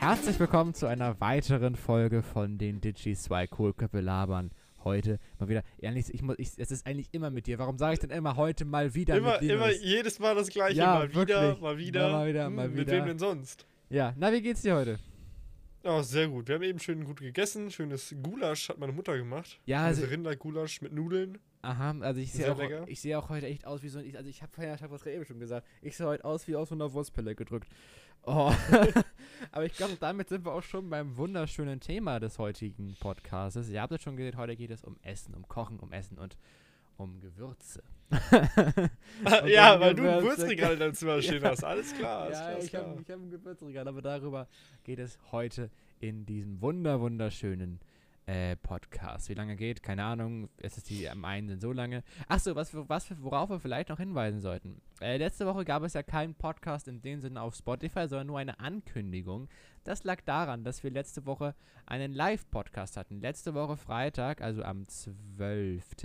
Herzlich willkommen zu einer weiteren Folge von den Digis 2 Kohlköpfe labern. Heute mal wieder, ehrlich, ich muss, ich, es ist eigentlich immer mit dir. Warum sage ich denn immer heute mal wieder Immer, immer, jedes Mal das gleiche. Ja, mal wieder, mal wieder. Mal wieder, Hm, mal Mit wem denn sonst? Ja, na, wie geht's dir heute? Oh, sehr gut. Wir haben eben schön gut gegessen. Schönes Gulasch hat meine Mutter gemacht. Ja, also, Rindergulasch mit Nudeln. Aha, also ich sehe auch, lecker. ich sehe auch heute echt aus wie so ein, also ich habe vorher, ich habe das gerade eben schon gesagt, ich sehe heute aus wie aus so einer Wurstpelle gedrückt. Oh. Aber ich glaube, damit sind wir auch schon beim wunderschönen Thema des heutigen Podcasts. Ihr habt es schon gesehen, heute geht es um Essen, um Kochen, um Essen und um Gewürze. Ja, weil du ein Gewürze. Würzregal in deinem Zimmer stehen hast. Alles klar. Alles ja, klar, ich habe hab ein Gewürzregal, aber darüber geht es heute in diesem wunder wunderschönen äh, Podcast. Wie lange geht? Keine Ahnung. Es ist die am einen sind so lange. Achso, was, was, worauf wir vielleicht noch hinweisen sollten. Äh, letzte Woche gab es ja keinen Podcast in dem Sinne auf Spotify, sondern nur eine Ankündigung. Das lag daran, dass wir letzte Woche einen Live-Podcast hatten. Letzte Woche Freitag, also am 12.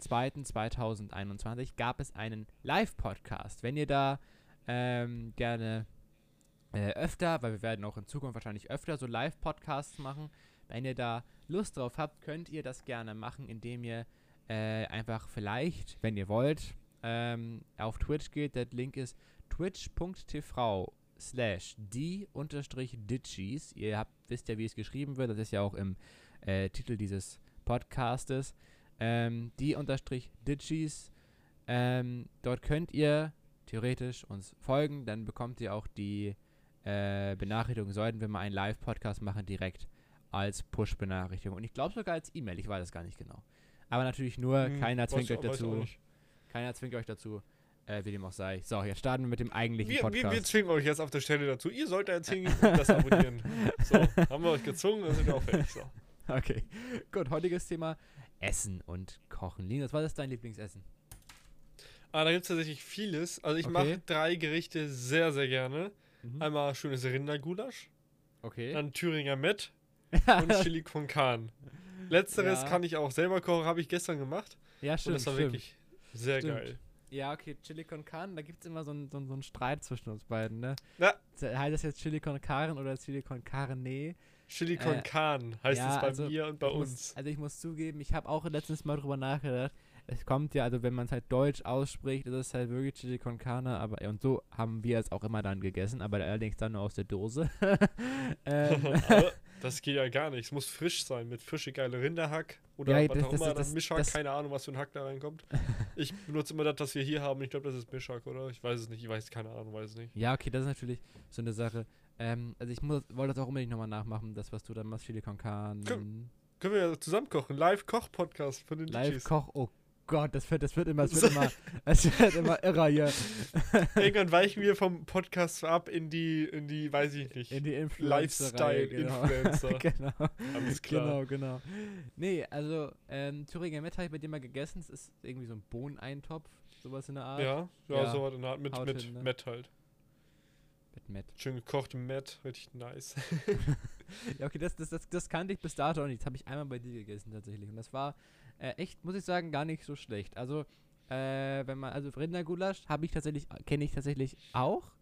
2.2021 gab es einen Live-Podcast. Wenn ihr da ähm, gerne äh, öfter, weil wir werden auch in Zukunft wahrscheinlich öfter so Live-Podcasts machen, wenn ihr da Lust drauf habt, könnt ihr das gerne machen, indem ihr äh, einfach vielleicht, wenn ihr wollt, ähm, auf Twitch geht. Der Link ist twitch.tv slash die unterstrich ditchies. Ihr habt, wisst ja, wie es geschrieben wird. Das ist ja auch im äh, Titel dieses Podcastes. Ähm, die unterstrich ditchies. Ähm, dort könnt ihr theoretisch uns folgen. Dann bekommt ihr auch die äh, Benachrichtigung, sollten wir mal einen Live-Podcast machen, direkt als Push-Benachrichtigung. Und ich glaube sogar als E-Mail, ich weiß es gar nicht genau. Aber natürlich nur, Hm, keiner zwingt euch dazu. Keiner zwingt euch dazu, äh, wie dem auch sei. So, jetzt starten wir mit dem eigentlichen Wir, wir, Podcast. wir zwingen euch jetzt auf der Stelle dazu. Ihr sollt jetzt hingehen und das abonnieren. So, haben wir euch gezwungen, dann sind wir auch fertig. So. okay, gut, heutiges Thema Essen und Kochen. Linus, was ist dein Lieblingsessen? Ah, da gibt es tatsächlich vieles. Also ich Okay. mache drei Gerichte sehr, sehr gerne. Mhm. Einmal schönes Rindergulasch, Okay. dann Thüringer Met und Chili con Carne. Letzteres Ja. kann ich auch selber kochen, habe ich gestern gemacht. ja, und stimmt, das war stimmt. wirklich sehr Stimmt. geil. Ja, okay, Chili con Carne, da gibt es immer so einen so so Streit zwischen uns beiden, ne? Ja. Heißt das jetzt Chili con Carne oder Chili con Carne? Chili con Äh, Carne heißt ja, es bei also mir und bei uns. Muss, also ich muss zugeben, ich habe auch letztens mal drüber nachgedacht. Es kommt ja, also wenn man es halt deutsch ausspricht, ist es halt wirklich Chili con Carne, aber und so haben wir es auch immer dann gegessen, aber allerdings dann nur aus der Dose. ähm, das geht ja gar nicht. Es muss frisch sein, mit frische geile Rinderhack oder Ja, was das- auch immer, das- Mischhack, keine Ahnung, was für ein Hack da reinkommt. Ich benutze immer das, was wir hier haben. Ich glaube, das ist Mischhack, oder? Ich weiß es nicht. Ich weiß keine Ahnung, weiß es nicht. ja, okay, das ist natürlich so eine Sache. Ähm, also ich muss, wollte das auch unbedingt nochmal nachmachen, das, was du dann machst, Chili con Carne. Können wir ja zusammen kochen. Live-Koch-Podcast von den. Live-Koch, oh Gott, das wird, das wird immer, das wird immer, das wird immer irrer hier. Irgendwann weichen wir vom Podcast ab in die, in die, weiß ich nicht, In die Influencer. Lifestyle-Influencer. genau. Alles klar. Genau, genau. Nee, also ähm, Thüringer Met habe ich bei dir mal gegessen. Es ist irgendwie so ein Bohneneintopf, sowas in der Art. Ja, ja, Ja. so was in der Art mit, Haut mit hin, ne? Met halt. Mit Met. Schön gekochtem Met, richtig nice. Ja, okay, das, das, das, das kannte ich bis dato nicht. Das habe ich einmal bei dir gegessen tatsächlich. Und das war äh, echt, muss ich sagen, gar nicht so schlecht. Also, äh, wenn man, also Rindergulasch habe ich tatsächlich, kenne ich tatsächlich auch.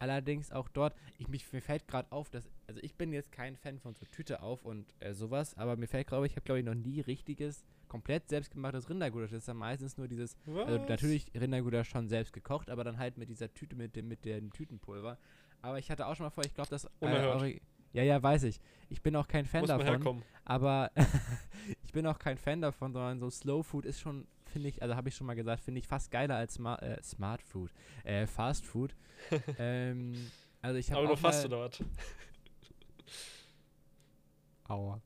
Allerdings auch dort, ich, mich, mir fällt gerade auf, dass, also ich bin jetzt kein Fan von so Tüte auf und äh, sowas, aber mir fällt gerade, ich habe glaube ich noch nie richtiges, komplett selbstgemachtes Rindergulasch. Das ist dann meistens nur dieses Also Was? natürlich Rindergulasch schon selbst gekocht, aber dann halt mit dieser Tüte, mit dem, mit dem Tütenpulver. Aber ich hatte auch schon mal vor, ich glaube, das. Äh, ja, ja, weiß ich. Ich bin auch kein Fan Muss davon. herkommen. Aber ich bin auch kein Fan davon, sondern so Slow Food ist schon, finde ich, also habe ich schon mal gesagt, finde ich fast geiler als Smart, äh, Smart Food. Äh, Fast Food. ähm, also ich habe Aber nur fast oder was? Aua.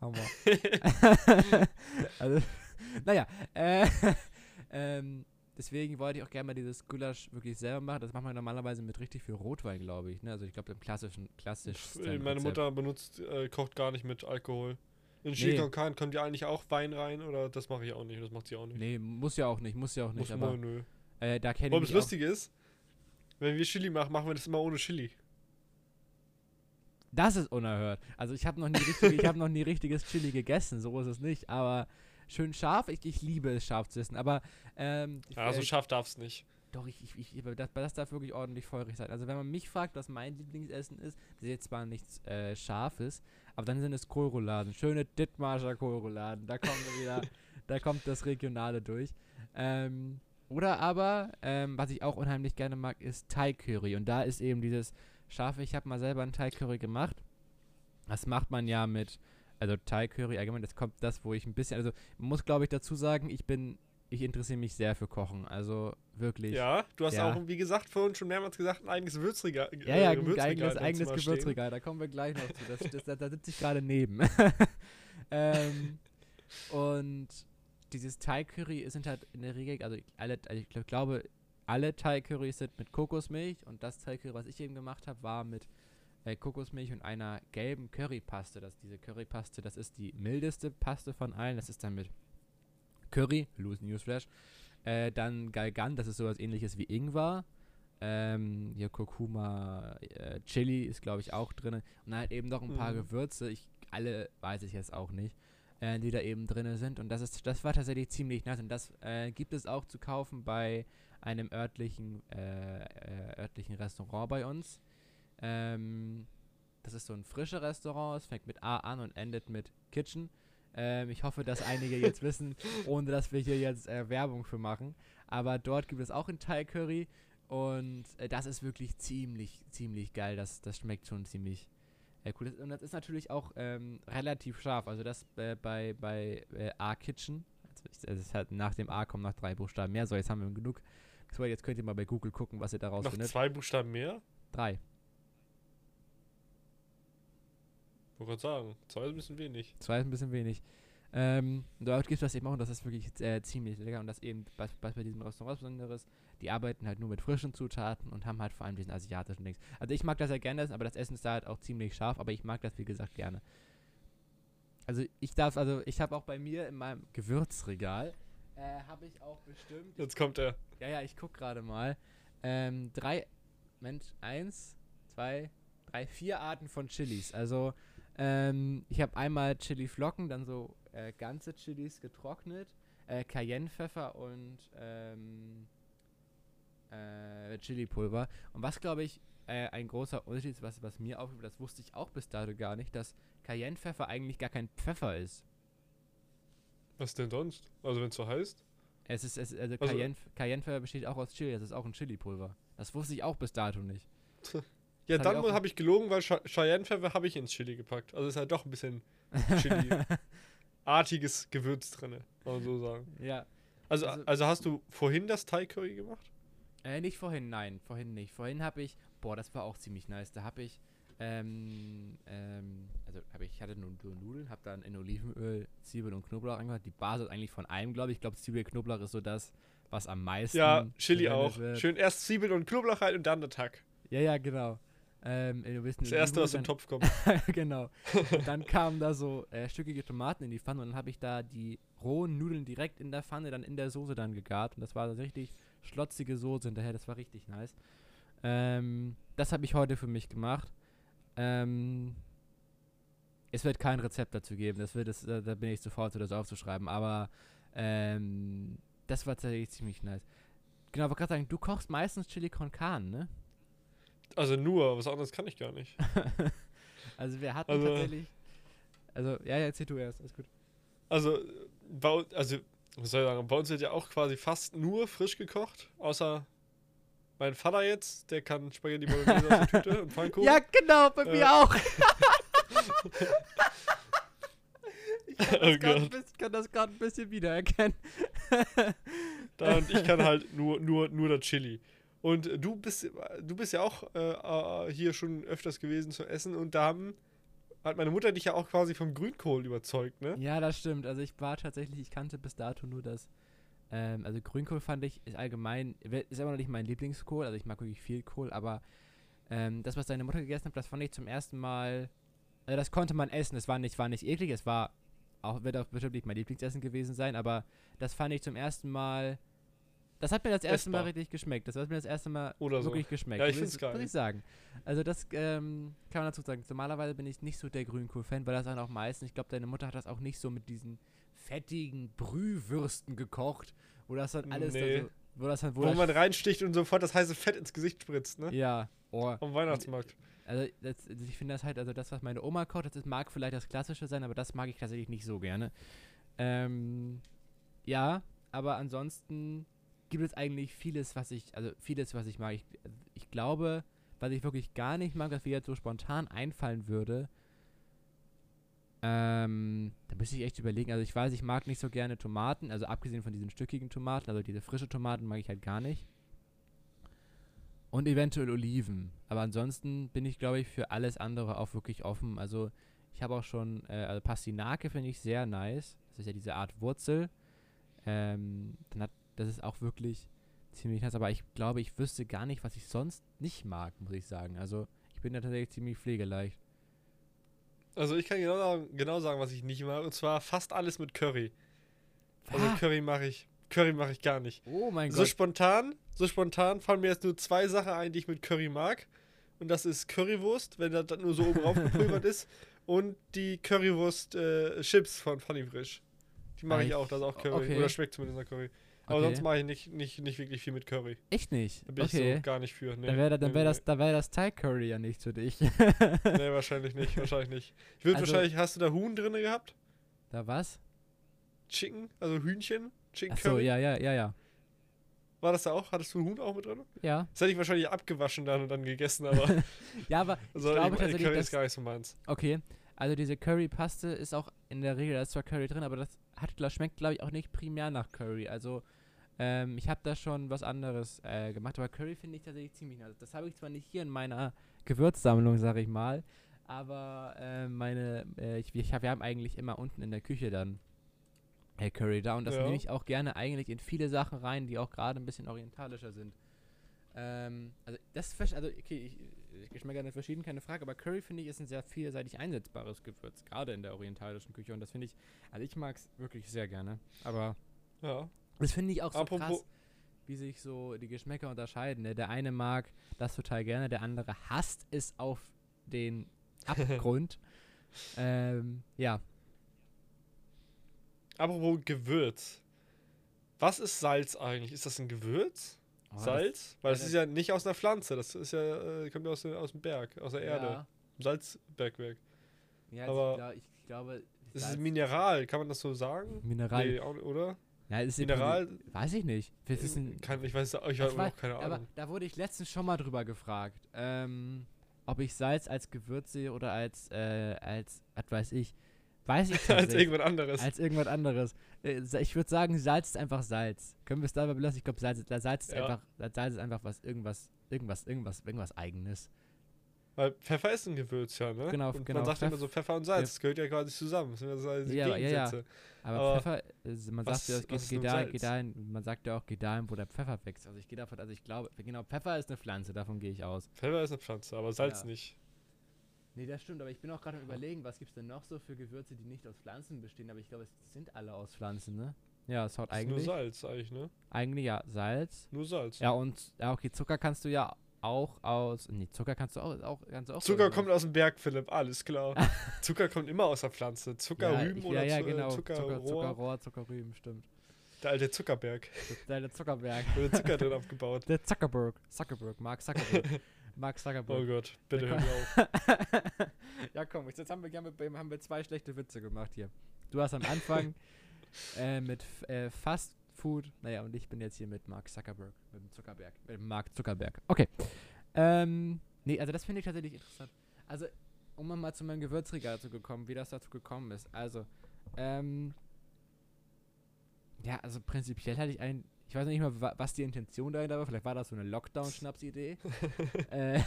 Aua. also, naja, äh, ähm, deswegen wollte ich auch gerne mal dieses Gulasch wirklich selber machen. Das macht man normalerweise mit richtig viel Rotwein, glaube ich. Ne? Also ich glaube im klassischen, klassisch. Meine Mutter benutzt, äh, kocht gar nicht mit Alkohol. In Chili Nee. con kommt ja eigentlich auch Wein rein oder das mache ich auch nicht, das macht sie auch nicht. Nee, muss ja auch nicht, muss ja auch nicht. Muss aber nö. äh, da kenne ich das mich auch, Lustige ist, wenn wir Chili machen, machen wir das immer ohne Chili. Das ist unerhört. Also ich habe noch nie richtig, ich habe noch nie richtiges Chili gegessen, so ist es nicht. Aber schön scharf, ich, ich liebe es scharf zu essen. Aber ähm, Ja, so äh, scharf darf's nicht. Doch, ich, ich, ich das, das darf wirklich ordentlich feurig sein. Also wenn man mich fragt, was mein Lieblingsessen ist, das ist jetzt zwar nichts äh, Scharfes, aber dann sind es Kohlrouladen. Schöne Dittmarscher Kohlrouladen. Da kommt wieder, da kommt das Regionale durch. Ähm, oder aber, ähm, was ich auch unheimlich gerne mag, ist Thai Curry. Und da ist eben dieses Scharfe. Ich habe mal selber ein Thai Curry gemacht. Das macht man ja mit, also Thai Curry allgemein, das kommt das, wo ich ein bisschen, also muss glaube ich dazu sagen, ich bin, ich interessiere mich sehr für Kochen. Also wirklich. Ja, du hast Ja. auch, wie gesagt, vorhin schon mehrmals gesagt, ein eigenes Würzregal. Ja, ja, äh, ein Gewürzregal eigenes, eigenes. Gewürzregal, da kommen wir gleich noch zu. Das, das, da, da sitze ich gerade neben. ähm, und dieses Thai Curry sind halt in der Regel, also alle, also ich glaub- glaube, alle Thai Currys sind mit Kokosmilch und das Thai Curry, was ich eben gemacht habe, war mit äh, Kokosmilch und einer gelben Currypaste. Das, diese Currypaste, das ist die mildeste Paste von allen. Das ist dann mit Curry, Loose Newsflash. Äh, dann Galgan, das ist sowas ähnliches wie Ingwer. Ähm, hier Kurkuma, äh, Chili ist glaube ich auch drin. Und dann halt eben noch ein paar Mhm. Gewürze. Ich, alle weiß ich jetzt auch nicht, äh, die da eben drin sind. Und das ist, das war tatsächlich ziemlich nice. Und das äh, gibt es auch zu kaufen bei einem örtlichen, äh, äh, örtlichen Restaurant bei uns. Ähm, das ist so ein frisches Restaurant. Es fängt mit A an und endet mit Kitchen. Ähm, ich hoffe, dass einige jetzt wissen, ohne dass wir hier jetzt äh, Werbung für machen. Aber dort gibt es auch ein Thai Curry und äh, das ist wirklich ziemlich, ziemlich geil. Das, das schmeckt schon ziemlich äh, cool. Und das ist natürlich auch ähm, relativ scharf. Also das äh, bei, bei äh, A Kitchen. Also ich, es ist halt nach dem A kommen noch drei Buchstaben mehr. So, jetzt haben wir genug. So, jetzt könnt ihr mal bei Google gucken, was ihr daraus Noch findet. zwei Buchstaben mehr? Drei. Wollte gerade sagen, zwei ist ein bisschen wenig. Zwei ist ein bisschen wenig. Ähm, dort gibt es das eben auch und das ist wirklich äh, ziemlich lecker und das eben, was, was bei diesem Restaurant Besonderes, die arbeiten halt nur mit frischen Zutaten und haben halt vor allem diesen asiatischen Dings. Also ich mag das ja gerne aber das Essen ist da halt auch ziemlich scharf, aber ich mag das wie gesagt gerne. Also ich darf, also ich habe auch bei mir in meinem Gewürzregal, äh, habe ich auch bestimmt, Jetzt kommt er. ja, ja, ich guck gerade mal. Ähm, drei, Mensch, eins, zwei, drei, vier Arten von Chilis. Also, ähm, ich habe einmal Chili-Flocken, dann so äh, ganze Chilis getrocknet, äh, Cayennepfeffer und ähm, äh, Chili-Pulver. Und was, glaube ich, äh, ein großer Unterschied ist, was, was mir aufgefallen das wusste ich auch bis dato gar nicht, dass Cayennepfeffer eigentlich gar kein Pfeffer ist. Was denn sonst? Also wenn es so heißt? Es ist, es, also, Also- Cayenne, Cayennepfeffer besteht auch aus Chili, das ist auch ein Chili-Pulver. Das wusste ich auch bis dato nicht. Ja, hab dann ich auch- habe ich gelogen, weil Ch Cheyenne-Pfeffer habe ich ins Chili gepackt. Also ist halt doch ein bisschen Chili-artiges Gewürz drin, kann man so sagen. Ja. Also, Also- also hast du vorhin das Thai Curry gemacht? Äh, nicht vorhin, nein, vorhin nicht. Vorhin habe ich, boah, das war auch ziemlich nice. Da habe ich, ähm, ähm, also habe ich, ich hatte nur, nur Nudeln, habe dann in Olivenöl Zwiebeln und Knoblauch angemacht. Die Basis eigentlich von allem, glaube ich. Ich glaube, Zwiebel, Knoblauch ist so das, was am meisten. Ja, Chili auch. wird. Schön erst Zwiebeln und Knoblauch rein und dann der Tack. Ja, ja, genau. Ähm, Das erste, was im Topf kommt. dann- genau. Und dann kamen da so äh, stückige Tomaten in die Pfanne und dann habe ich da die rohen Nudeln direkt in der Pfanne, dann in der Soße dann gegart. Und das war so richtig schlotzige Soße hinterher. Das war richtig nice. Ähm, das habe ich heute für mich gemacht. Ähm, es wird kein Rezept dazu geben. Das wird es, da, da bin ich zu faul, zu das aufzuschreiben. Aber ähm, das war tatsächlich ziemlich nice. Genau, wollte gerade sagen, du kochst meistens Chili con Carne, ne? Also nur, was anderes kann ich gar nicht. also wir hatten Also- tatsächlich. Also, ja, ja, erzähl du erst, alles gut. Also, bei, also, was soll ich sagen, bei uns wird ja auch quasi fast nur frisch gekocht, außer mein Vater jetzt, der kann Spaghetti Bolognese aus der Tüte und Pfannkuchen. Ja, genau, bei Äh. mir auch. ich kann Oh das das gerade ein bisschen wiedererkennen. Da und ich kann halt nur, nur, nur das Chili. Und äh, du bist, du bist ja auch äh, äh, hier schon öfters gewesen zu essen und da haben, hat meine Mutter dich ja auch quasi vom Grünkohl überzeugt, ne? Ja, das stimmt. Also ich war tatsächlich, ich kannte bis dato nur das. Ähm, also Grünkohl fand ich, ist allgemein, ist immer noch nicht mein Lieblingskohl. Also ich mag wirklich viel Kohl, aber ähm, das, was deine Mutter gegessen hat, das fand ich zum ersten Mal. Also das konnte man essen. Es war nicht, war nicht eklig. Es war auch, wird auch bestimmt nicht mein Lieblingsessen gewesen sein, aber das fand ich zum ersten Mal. Das hat mir das erste Mal Essbar. richtig geschmeckt. Das hat mir das erste Mal Oder so. wirklich geschmeckt. Ja, ich muss find's geil. Muss ich sagen. Also das ähm, kann man dazu sagen. Normalerweise bin ich nicht so der Grünkohl-Fan, weil das dann auch meistens, ich glaube, deine Mutter hat das auch nicht so mit diesen fettigen Brühwürsten gekocht, wo das dann alles Nee. da so Wo das halt, wo Wo das, man reinsticht und sofort das heiße Fett ins Gesicht spritzt, ne? Ja, oh. Am Weihnachtsmarkt. Also, das, ich finde das halt, also das, was meine Oma kocht, das ist, mag vielleicht das Klassische sein, aber das mag ich tatsächlich nicht so gerne. Ähm, ja, aber ansonsten gibt es eigentlich vieles, was ich, also vieles, was ich mag. Ich, ich glaube, was ich wirklich gar nicht mag, was mir jetzt so spontan einfallen würde, ähm, da müsste ich echt überlegen. Also ich weiß, ich mag nicht so gerne Tomaten, also abgesehen von diesen stückigen Tomaten, also diese frische Tomaten mag ich halt gar nicht. Und eventuell Oliven. Aber ansonsten bin ich, glaube ich, für alles andere auch wirklich offen. Also ich habe auch schon, äh, also Pastinake finde ich sehr nice. Das ist ja diese Art Wurzel. Ähm, dann hat, das ist auch wirklich ziemlich nice. Aber ich glaube, ich wüsste gar nicht, was ich sonst nicht mag, muss ich sagen. Also ich bin da tatsächlich ziemlich pflegeleicht. Also ich kann genau sagen, genau sagen, was ich nicht mag. Und zwar fast alles mit Curry. Also Ah. Curry mache ich. Curry mache ich gar nicht. Oh mein So Gott. spontan, so spontan fallen mir jetzt nur zwei Sachen ein, die ich mit Curry mag. Und das ist Currywurst, wenn das dann nur so oben drauf gepulvert ist. Und die Currywurst äh, Chips von Funny Frisch. Die mache ich ich- auch, das ist auch Curry. okay. Oder schmeckt zumindest nach Curry. Aber Okay. sonst mache ich nicht, nicht, nicht wirklich viel mit Curry. Echt nicht. Da bin ich Okay. so gar nicht für. Nee, dann wäre dann nee, wär nee, das, da wär das Thai Curry ja nicht für dich. Nee, wahrscheinlich nicht, wahrscheinlich nicht. Ich würde Also- wahrscheinlich, hast du da Huhn drin gehabt? da was? Chicken? Also Hühnchen? Chicken Achso, Curry? ja, ja, ja, ja. War das da auch? Hattest du Huhn auch mit drin? Ja. Das hätte ich wahrscheinlich abgewaschen dann und dann gegessen, aber Ja, aber also, ich glaube ich, tatsächlich, Curry ist gar nicht so meins. Okay, also diese Currypaste ist auch in der Regel, da ist zwar Curry drin, aber das hat, schmeckt, glaube ich, auch nicht primär nach Curry. Also, ähm, ich habe da schon was anderes äh, gemacht, aber Curry finde ich tatsächlich ziemlich nice. Das habe ich zwar nicht hier in meiner Gewürzsammlung, sage ich mal, aber äh, meine, äh, ich, ich hab, wir haben eigentlich immer unten in der Küche dann äh, Curry da und das Ja. nehme ich auch gerne eigentlich in viele Sachen rein, die auch gerade ein bisschen orientalischer sind. Ähm, also das also okay, ich, ich Geschmäcker sind verschieden, keine Frage, aber Curry finde ich ist ein sehr vielseitig einsetzbares Gewürz, gerade in der orientalischen Küche und das finde ich, also ich mag es wirklich sehr gerne, aber Ja. Das finde ich auch so Apropos- krass, wie sich so die Geschmäcker unterscheiden. Ne? Der eine mag das total gerne, der andere hasst es auf den Abgrund. ähm, ja, Apropos Gewürz. Was ist Salz eigentlich? Ist das ein Gewürz? Oh, das- Salz? Weil ja, das das- ist ja nicht aus einer Pflanze, das ist ja, äh, kommt ja aus, dem- aus dem Berg, aus der Erde. Ja, Salzbergwerk. ja Aber ich, glaub, ich glaube, Das ist Salz- ein Mineral, kann man das so sagen? Mineral. Nee, oder? Ja, ist Mineral? Prinzip- Weiß ich nicht. Ein, Kann, ich weiß, ich habe auch keine aber Ahnung. da wurde ich letztens schon mal drüber gefragt, ähm, ob ich Salz als Gewürz sehe oder als, äh, als, was weiß ich. Weiß ich Als irgendwas anderes. als irgendwas anderes. Äh, ich würde sagen, Salz ist einfach Salz. Können wir es dabei belassen? Ich glaube, Salz, ist- Salz, ist Ja. einfach, Salz ist einfach was, irgendwas, irgendwas, irgendwas, irgendwas Eigenes. Weil Pfeffer ist ein Gewürz, ja, ne? Genau, und genau, Man sagt ja immer Pfeff- so Pfeffer und Salz, das gehört ja quasi zusammen. Das sind ja so die Ja, ja, ja. Aber, Aber Pfeffer, äh, man sagt ja, es geht, da, geht dahin, man sagt ja auch, geht dahin, wo der Pfeffer wächst. Also ich gehe davon, also ich glaube, genau, Pfeffer ist eine Pflanze, davon gehe ich aus. Pfeffer ist eine Pflanze, aber Salz Ja. nicht. Nee, das stimmt, aber ich bin auch gerade am überlegen, was gibt es denn noch so für Gewürze, die nicht aus Pflanzen bestehen, aber ich glaube, es sind alle aus Pflanzen, ne? Ja, es haut Das ist nur eigentlich, Salz eigentlich, ne? eigentlich ja Salz. Nur Salz. Ja, und, ja, okay, Zucker kannst du ja auch aus, nee, Zucker kannst du auch, auch, kannst du auch Zucker kommt aus dem Berg, Philipp, alles klar. Zucker kommt immer aus der Pflanze. Zucker, ja, oder ja, ja, äh, genau, Zuckerrohr. Zucker, Zuckerrohr, Zuckerrüben, stimmt. Der alte Zuckerberg. Der Zuckerberg. Wurde Zucker drin aufgebaut. Der Zuckerberg, Zuckerberg, Mark Zuckerberg. Mark Oh Zuckerberg. Gott, bitte hör mir auf. ja, komm, jetzt haben wir, haben, wir, haben wir zwei schlechte Witze gemacht hier. Du hast am Anfang äh, mit äh, Fast Food, naja, und ich bin jetzt hier mit Mark Zuckerberg, mit dem Zuckerberg, mit dem Mark Zuckerberg. Okay. Ähm, nee, also das finde ich tatsächlich interessant. Also, um mal zu meinem Gewürzregal zu gekommen, wie das dazu gekommen ist. Also, ähm, ja, also prinzipiell hatte ich ein, ich weiß nicht mal, wa- was die Intention dahinter war, vielleicht war das so eine Lockdown-Schnapsidee. äh,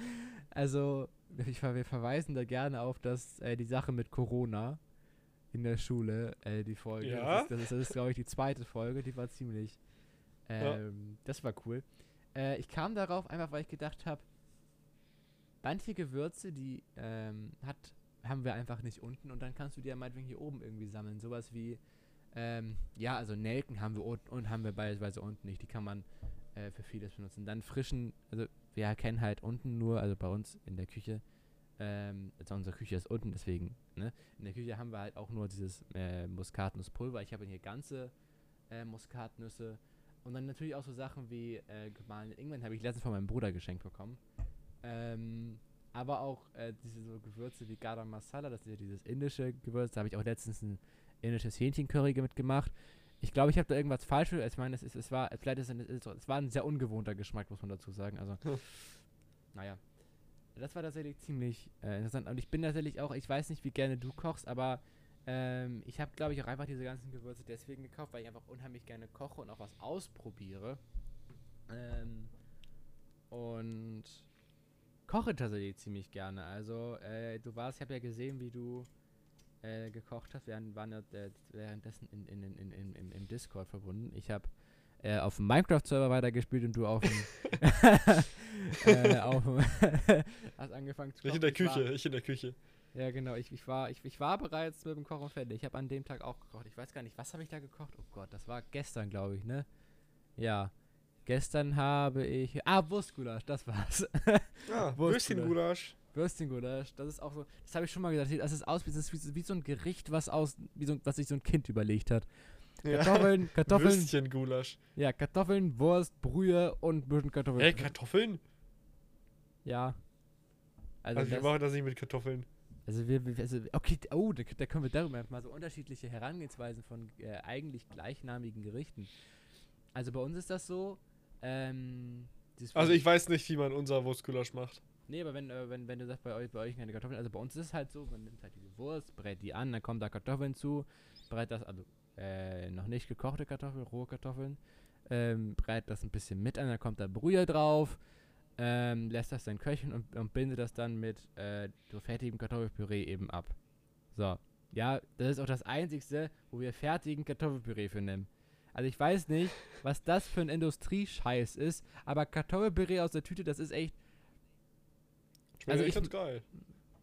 also, wir verweisen da gerne auf das, äh, die Sache mit Corona in der Schule, äh, die Folge. Ja? Das ist, das ist, ist glaube ich, die zweite Folge, die war ziemlich, Ja. ähm, das war cool. Äh, ich kam darauf einfach, weil ich gedacht habe, manche Gewürze, die ähm, hat, haben wir einfach nicht unten und dann kannst du die ja meinetwegen hier oben irgendwie sammeln. Sowas wie, ähm, ja, also Nelken haben wir unten und haben wir beispielsweise unten nicht. Die kann man äh, für vieles benutzen. Dann frischen, also wir kennen halt unten nur, also bei uns in der Küche, ähm, also unsere Küche ist unten, deswegen, ne? In der Küche haben wir halt auch nur dieses äh, Muskatnusspulver. Ich habe hier ganze äh, Muskatnüsse, und dann natürlich auch so Sachen wie äh, gemahlene Ingwer, habe ich letztens von meinem Bruder geschenkt bekommen. Ähm, aber auch äh, diese so Gewürze wie Garam Masala, das ist ja dieses indische Gewürz, da habe ich auch letztens ein indisches Hähnchencurry mitgemacht. Ich glaube, ich habe da irgendwas falsch. Ich meine, es, ist, es war, vielleicht ist es, es war ein sehr ungewohnter Geschmack, muss man dazu sagen. Also, naja. Das war tatsächlich ziemlich äh, interessant. Und ich bin tatsächlich auch, ich weiß nicht, wie gerne du kochst, aber ähm, ich habe, glaube ich, auch einfach diese ganzen Gewürze deswegen gekauft, weil ich einfach unheimlich gerne koche und auch was ausprobiere. Ähm, und koche tatsächlich ziemlich gerne. Also, äh, du warst, ich habe ja gesehen, wie du äh, gekocht hast. Wir waren ja äh, währenddessen in, in, in, in, in, im Discord verbunden. Ich habe äh, auf dem Minecraft-Server weitergespielt und du auf dem. äh, auf dem hast angefangen zu kochen. Ich in der Küche, war, ich in der Küche. Ja, genau. Ich, ich, war, ich, ich war bereits mit dem Kochen fertig. Ich habe an dem Tag auch gekocht. Ich weiß gar nicht, was habe ich da gekocht? Oh Gott, das war gestern, glaube ich, ne? Ja. Gestern habe ich. Ah, Wurstgulasch, das war's. Ah, Würstchengulasch. Würstchengulasch, das ist auch so. Das habe ich schon mal gesagt. Das ist aus, das ist wie, wie so ein Gericht, was aus, wie so, was sich so ein Kind überlegt hat. Kartoffeln, ja. Kartoffeln. Würstchengulasch. Ja, Kartoffeln, Wurst, Brühe und ein bisschen Kartoffeln. Ey, Kartoffeln? Ja. Also, also wir machen das nicht mit Kartoffeln. Also wir, also, okay, oh, da, da, können wir darüber mal so unterschiedliche Herangehensweisen von äh, eigentlich gleichnamigen Gerichten. Also bei uns ist das so, ähm, Also ich weiß nicht, wie man unser Wurstgulasch macht. Nee, aber wenn, äh, wenn, wenn du sagst, bei euch, bei euch keine Kartoffeln, also bei uns ist es halt so, man nimmt halt diese Wurst, brät die an, dann kommen da Kartoffeln zu, brät das, also äh, noch nicht gekochte Kartoffeln, rohe Kartoffeln, ähm, brät das ein bisschen mit an, dann kommt da Brühe drauf, ähm, lässt das dann köcheln und, und bindet das dann mit äh, so fertigem Kartoffelpüree eben ab. So. Ja, das ist auch das Einzigste, wo wir fertigen Kartoffelpüree für nehmen. Also ich weiß nicht, was das für ein Industriescheiß ist, aber Kartoffelpüree aus der Tüte, das ist echt. Schmeckt also ich ganz geil.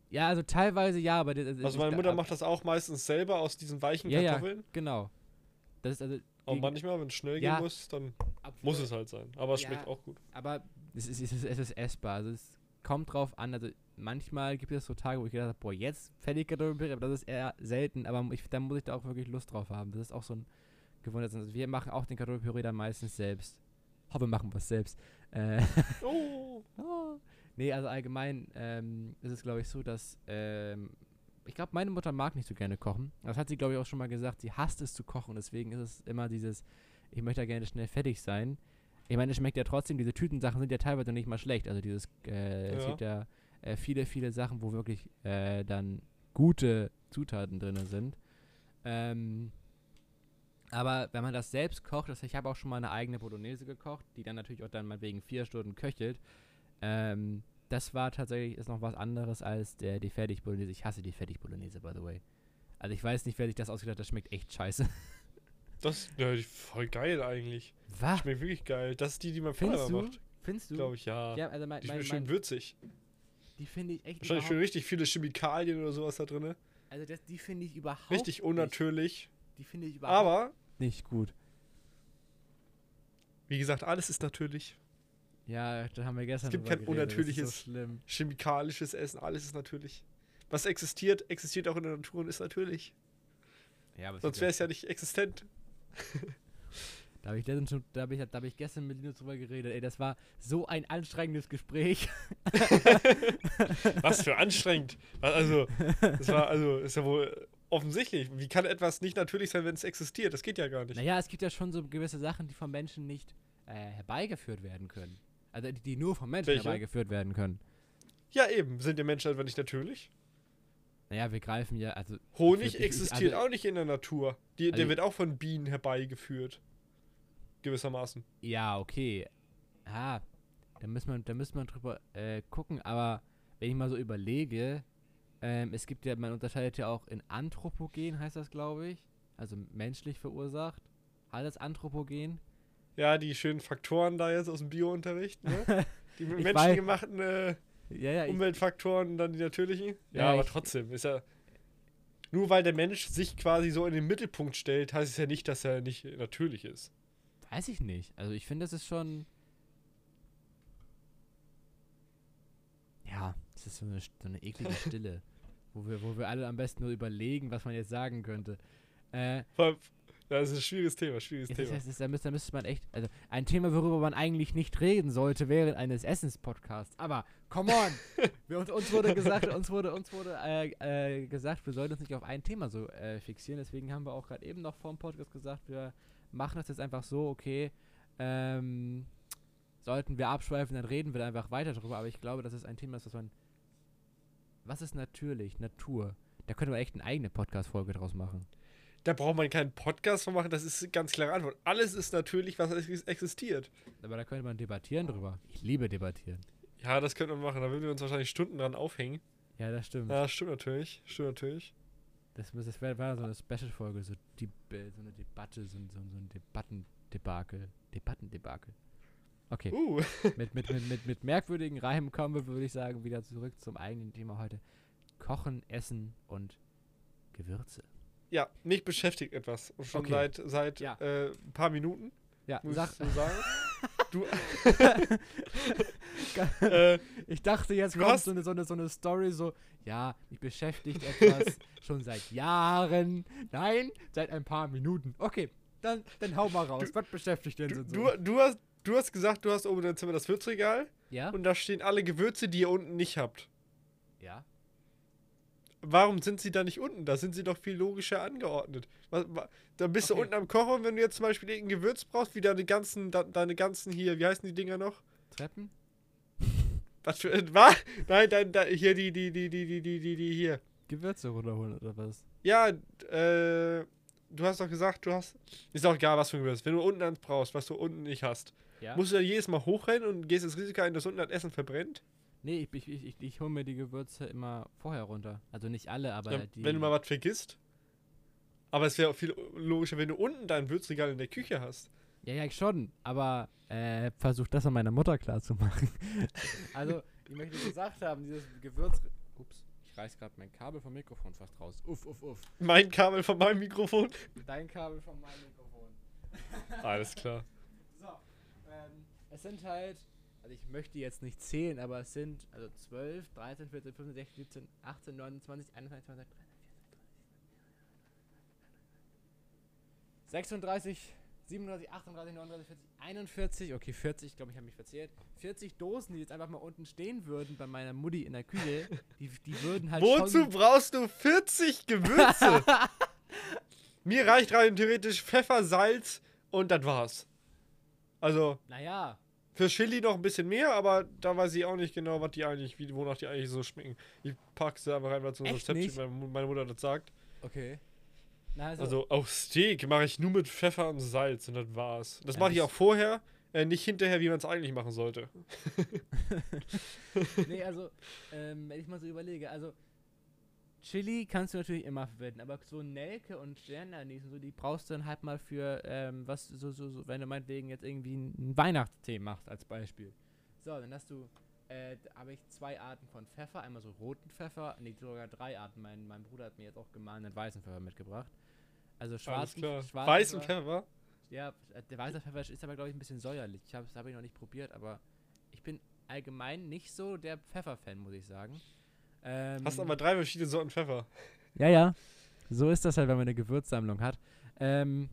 Ja, also teilweise ja, aber. Das, also meine Mutter macht das auch meistens selber aus diesen weichen ja, Kartoffeln. Ja, genau. Das ist also. Und manchmal, wenn es schnell ja, gehen muss, dann muss es halt sein. Aber es ja, schmeckt auch gut. Aber es ist, es ist, es ist essbar. Also es kommt drauf an. Also manchmal gibt es so Tage, wo ich gedacht habe, boah, jetzt fertig Kartoffelpüree, aber das ist eher selten. Aber ich, dann muss ich da auch wirklich Lust drauf haben. Das ist auch so ein gewundert. Also wir machen auch den Kartoffelpüree dann meistens selbst. Hoffe, wir machen was selbst. Äh, oh. oh. Nee, also allgemein ähm, ist es, glaube ich, so, dass ähm, ich glaube, meine Mutter mag nicht so gerne kochen. Das hat sie, glaube ich, auch schon mal gesagt. Sie hasst es zu kochen. Deswegen ist es immer dieses, ich möchte gerne schnell fertig sein. Ich meine, es schmeckt ja trotzdem, diese Tütensachen sind ja teilweise nicht mal schlecht. Also dieses, äh, ja. es gibt ja äh, viele, viele Sachen, wo wirklich äh, dann gute Zutaten drin sind. Ähm, aber wenn man das selbst kocht, das, ich habe auch schon mal eine eigene Bolognese gekocht, die dann natürlich auch dann mal wegen vier Stunden köchelt. Ähm, das war tatsächlich ist noch was anderes als der, die Fertig-Bolognese. Ich hasse die Fertig-Bolognese, by the way. Also ich weiß nicht, wer sich das ausgedacht hat, das schmeckt echt scheiße. Das ja, voll geil eigentlich. Was? Schmeckt wirklich geil. Das ist die, die man vorher macht. Findest du? Glaube ich, ja. ja also mein, die schmeckt schön würzig. Die finde ich echt Wahrscheinlich schon richtig viele Chemikalien oder sowas da drin. Also das, die finde ich überhaupt Richtig unnatürlich. Nicht. Die finde ich überhaupt Aber nicht gut. Wie gesagt, alles ist natürlich. Ja, da haben wir gestern Es gibt kein geredet. unnatürliches, so chemikalisches Essen. Alles ist natürlich. Was existiert, existiert auch in der Natur und ist natürlich. Ja, aber Sonst wäre es ja nicht existent. Da habe ich, schon, da hab ich, da hab ich gestern mit Linus drüber geredet. Ey, das war so ein anstrengendes Gespräch. Was für anstrengend. Also, das war, also, ist ja wohl offensichtlich. Wie kann etwas nicht natürlich sein, wenn es existiert? Das geht ja gar nicht. Naja, es gibt ja schon so gewisse Sachen, die vom Menschen nicht äh, herbeigeführt werden können. Also die, die nur vom Menschen Welche? herbeigeführt werden können. Ja, eben. Sind die Menschen einfach nicht natürlich? Naja, wir greifen ja, also. Honig existiert also, auch nicht in der Natur. Die, also, der wird auch von Bienen herbeigeführt. Gewissermaßen. Ja, okay. Ah, da müssen wir, da müssen wir drüber äh, gucken, aber wenn ich mal so überlege, ähm, es gibt ja, man unterscheidet ja auch in Anthropogen, heißt das, glaube ich. Also menschlich verursacht. Alles Anthropogen. Ja, die schönen Faktoren da jetzt aus dem Bio-Unterricht, ne? Die menschengemachten äh, ja, ja, Umweltfaktoren und dann die natürlichen. Ja, ja aber ich, trotzdem ist ja. Nur weil der Mensch sich quasi so in den Mittelpunkt stellt, heißt es ja nicht, dass er nicht natürlich ist. Weiß ich nicht. Also ich finde, das ist schon. Ja, das ist so eine, so eine eklige Stille, wo, wir, wo wir alle am besten nur überlegen, was man jetzt sagen könnte. Äh, Das ist ein schwieriges Thema, schwieriges ist, Thema. das ist, da, müsste, da müsste man echt, also ein Thema, worüber man eigentlich nicht reden sollte während eines Essenspodcasts. Aber come on, wir, uns, uns wurde gesagt, uns wurde, uns wurde äh, äh, gesagt, wir sollten uns nicht auf ein Thema so äh, fixieren. Deswegen haben wir auch gerade eben noch vor dem Podcast gesagt, wir machen das jetzt einfach so, okay. Ähm, sollten wir abschweifen, dann reden wir da einfach weiter drüber. Aber ich glaube, das ist ein Thema, was man. Was ist natürlich? Natur. Da könnte man echt eine eigene Podcast-Folge draus machen. Da braucht man keinen Podcast von machen, das ist eine ganz klare Antwort. Alles ist natürlich, was ex- existiert. Aber da könnte man debattieren drüber. Ich liebe debattieren. Ja, das könnte man machen, da würden wir uns wahrscheinlich Stunden dran aufhängen. Ja, das stimmt. Ja, stimmt natürlich, stimmt natürlich. Das, das wäre wär so eine Special-Folge, so, die, äh, so eine Debatte, so, ein- so, so ein Debattendebakel. Debattendebakel. Okay, Uh, mit, mit, mit, mit, mit merkwürdigen Reimen kommen wir, würde ich sagen, wieder zurück zum eigenen Thema heute. Kochen, Essen und Gewürze. Ja, mich beschäftigt etwas. Schon Okay. seit, seit Ja. äh, ein paar Minuten, Ja, muss sag, ich so sagen. du, äh, ich dachte, jetzt Du kommt hast- so eine, so, eine, so eine Story, so, ja, mich beschäftigt etwas schon seit Jahren. Nein, seit ein paar Minuten. Okay, dann, dann hau mal raus. Was beschäftigt denn du, so? du, du, hast, du hast gesagt, du hast oben in deinem Zimmer das Würzregal ja? und da stehen alle Gewürze, die ihr unten nicht habt. Ja? warum sind sie da nicht unten? Da sind sie doch viel logischer angeordnet. Was, was, da bist okay. du unten am Kocher wenn du jetzt zum Beispiel irgendein Gewürz brauchst, wie deine ganzen, de, deine ganzen hier, wie heißen die Dinger noch? Treppen? Was für. Was? Nein, nein, da, hier die, die, die, die, die, die, die, die hier. Gewürze runterholen oder was? Ja, äh. Du hast doch gesagt, du hast. Ist doch egal, was für ein Gewürz. Wenn du unten eins brauchst, was du unten nicht hast, ja. musst du dann jedes Mal hochrennen und gehst das Risiko ein, dass unten das Essen verbrennt? Nee, ich, ich, ich, ich, ich hole mir die Gewürze immer vorher runter. Also nicht alle, aber Ja, die. wenn du mal was vergisst. Aber es wäre auch viel logischer, wenn du unten dein Würzregal in der Küche hast. Ja, ja, schon, aber äh, versuch das an meiner Mutter klar zu machen. also, ich möchte gesagt haben, dieses Gewürz. Ups, ich reiß gerade mein Kabel vom Mikrofon fast raus. Uff, uff, uff. Mein Kabel von meinem Mikrofon. Dein Kabel von meinem Mikrofon. Alles klar. So, ähm, es sind halt, also ich möchte jetzt nicht zählen, aber es sind also 12, 13, 14, 15, 16, 17, 18, 19, 20, 21, 22, 36, 37, 38, 39, 40, 41, okay, 40, ich glaube, ich habe mich verzählt. 40 Dosen, die jetzt einfach mal unten stehen würden bei meiner Mutti in der Küche, die, die würden halt Wozu schon... brauchst du 40 Gewürze? Mir reicht rein theoretisch Pfeffer, Salz und das war's. Also, Naja, für Chili noch ein bisschen mehr, aber da weiß ich auch nicht genau, was die eigentlich, wie, wonach die eigentlich so schmecken. Ich pack's da einfach rein, weil so ein Rezept steht, meine Mutter das sagt. okay. Na, also, Also auf Steak mache ich nur mit Pfeffer und Salz und das war's. Das Ja, mache ich auch vorher, äh, nicht hinterher, wie man es eigentlich machen sollte. nee, also, ähm, wenn ich mal so überlege, also Chili kannst du natürlich immer verwenden, aber so Nelke und Sternanis und so, die brauchst du dann halt mal für, ähm, was, so, so, so, wenn du meinetwegen jetzt irgendwie einen Weihnachtstee machst, als Beispiel. So, dann hast du, äh, da habe ich zwei Arten von Pfeffer, einmal so roten Pfeffer, nee, sogar drei Arten. Mein, mein Bruder hat mir jetzt auch gemahlenen weißen Pfeffer mitgebracht. Also schwarzen, klar. schwarzen Weißen Pfeffer? ja, äh, der weiße Pfeffer ist aber, glaube ich, ein bisschen säuerlich. Ich habe es hab ich noch nicht probiert, aber ich bin allgemein nicht so der Pfeffer-Fan, muss ich sagen. Ähm, Hast aber drei verschiedene Sorten Pfeffer. ja, ja. So ist das halt, wenn man eine Gewürzsammlung hat. Ähm,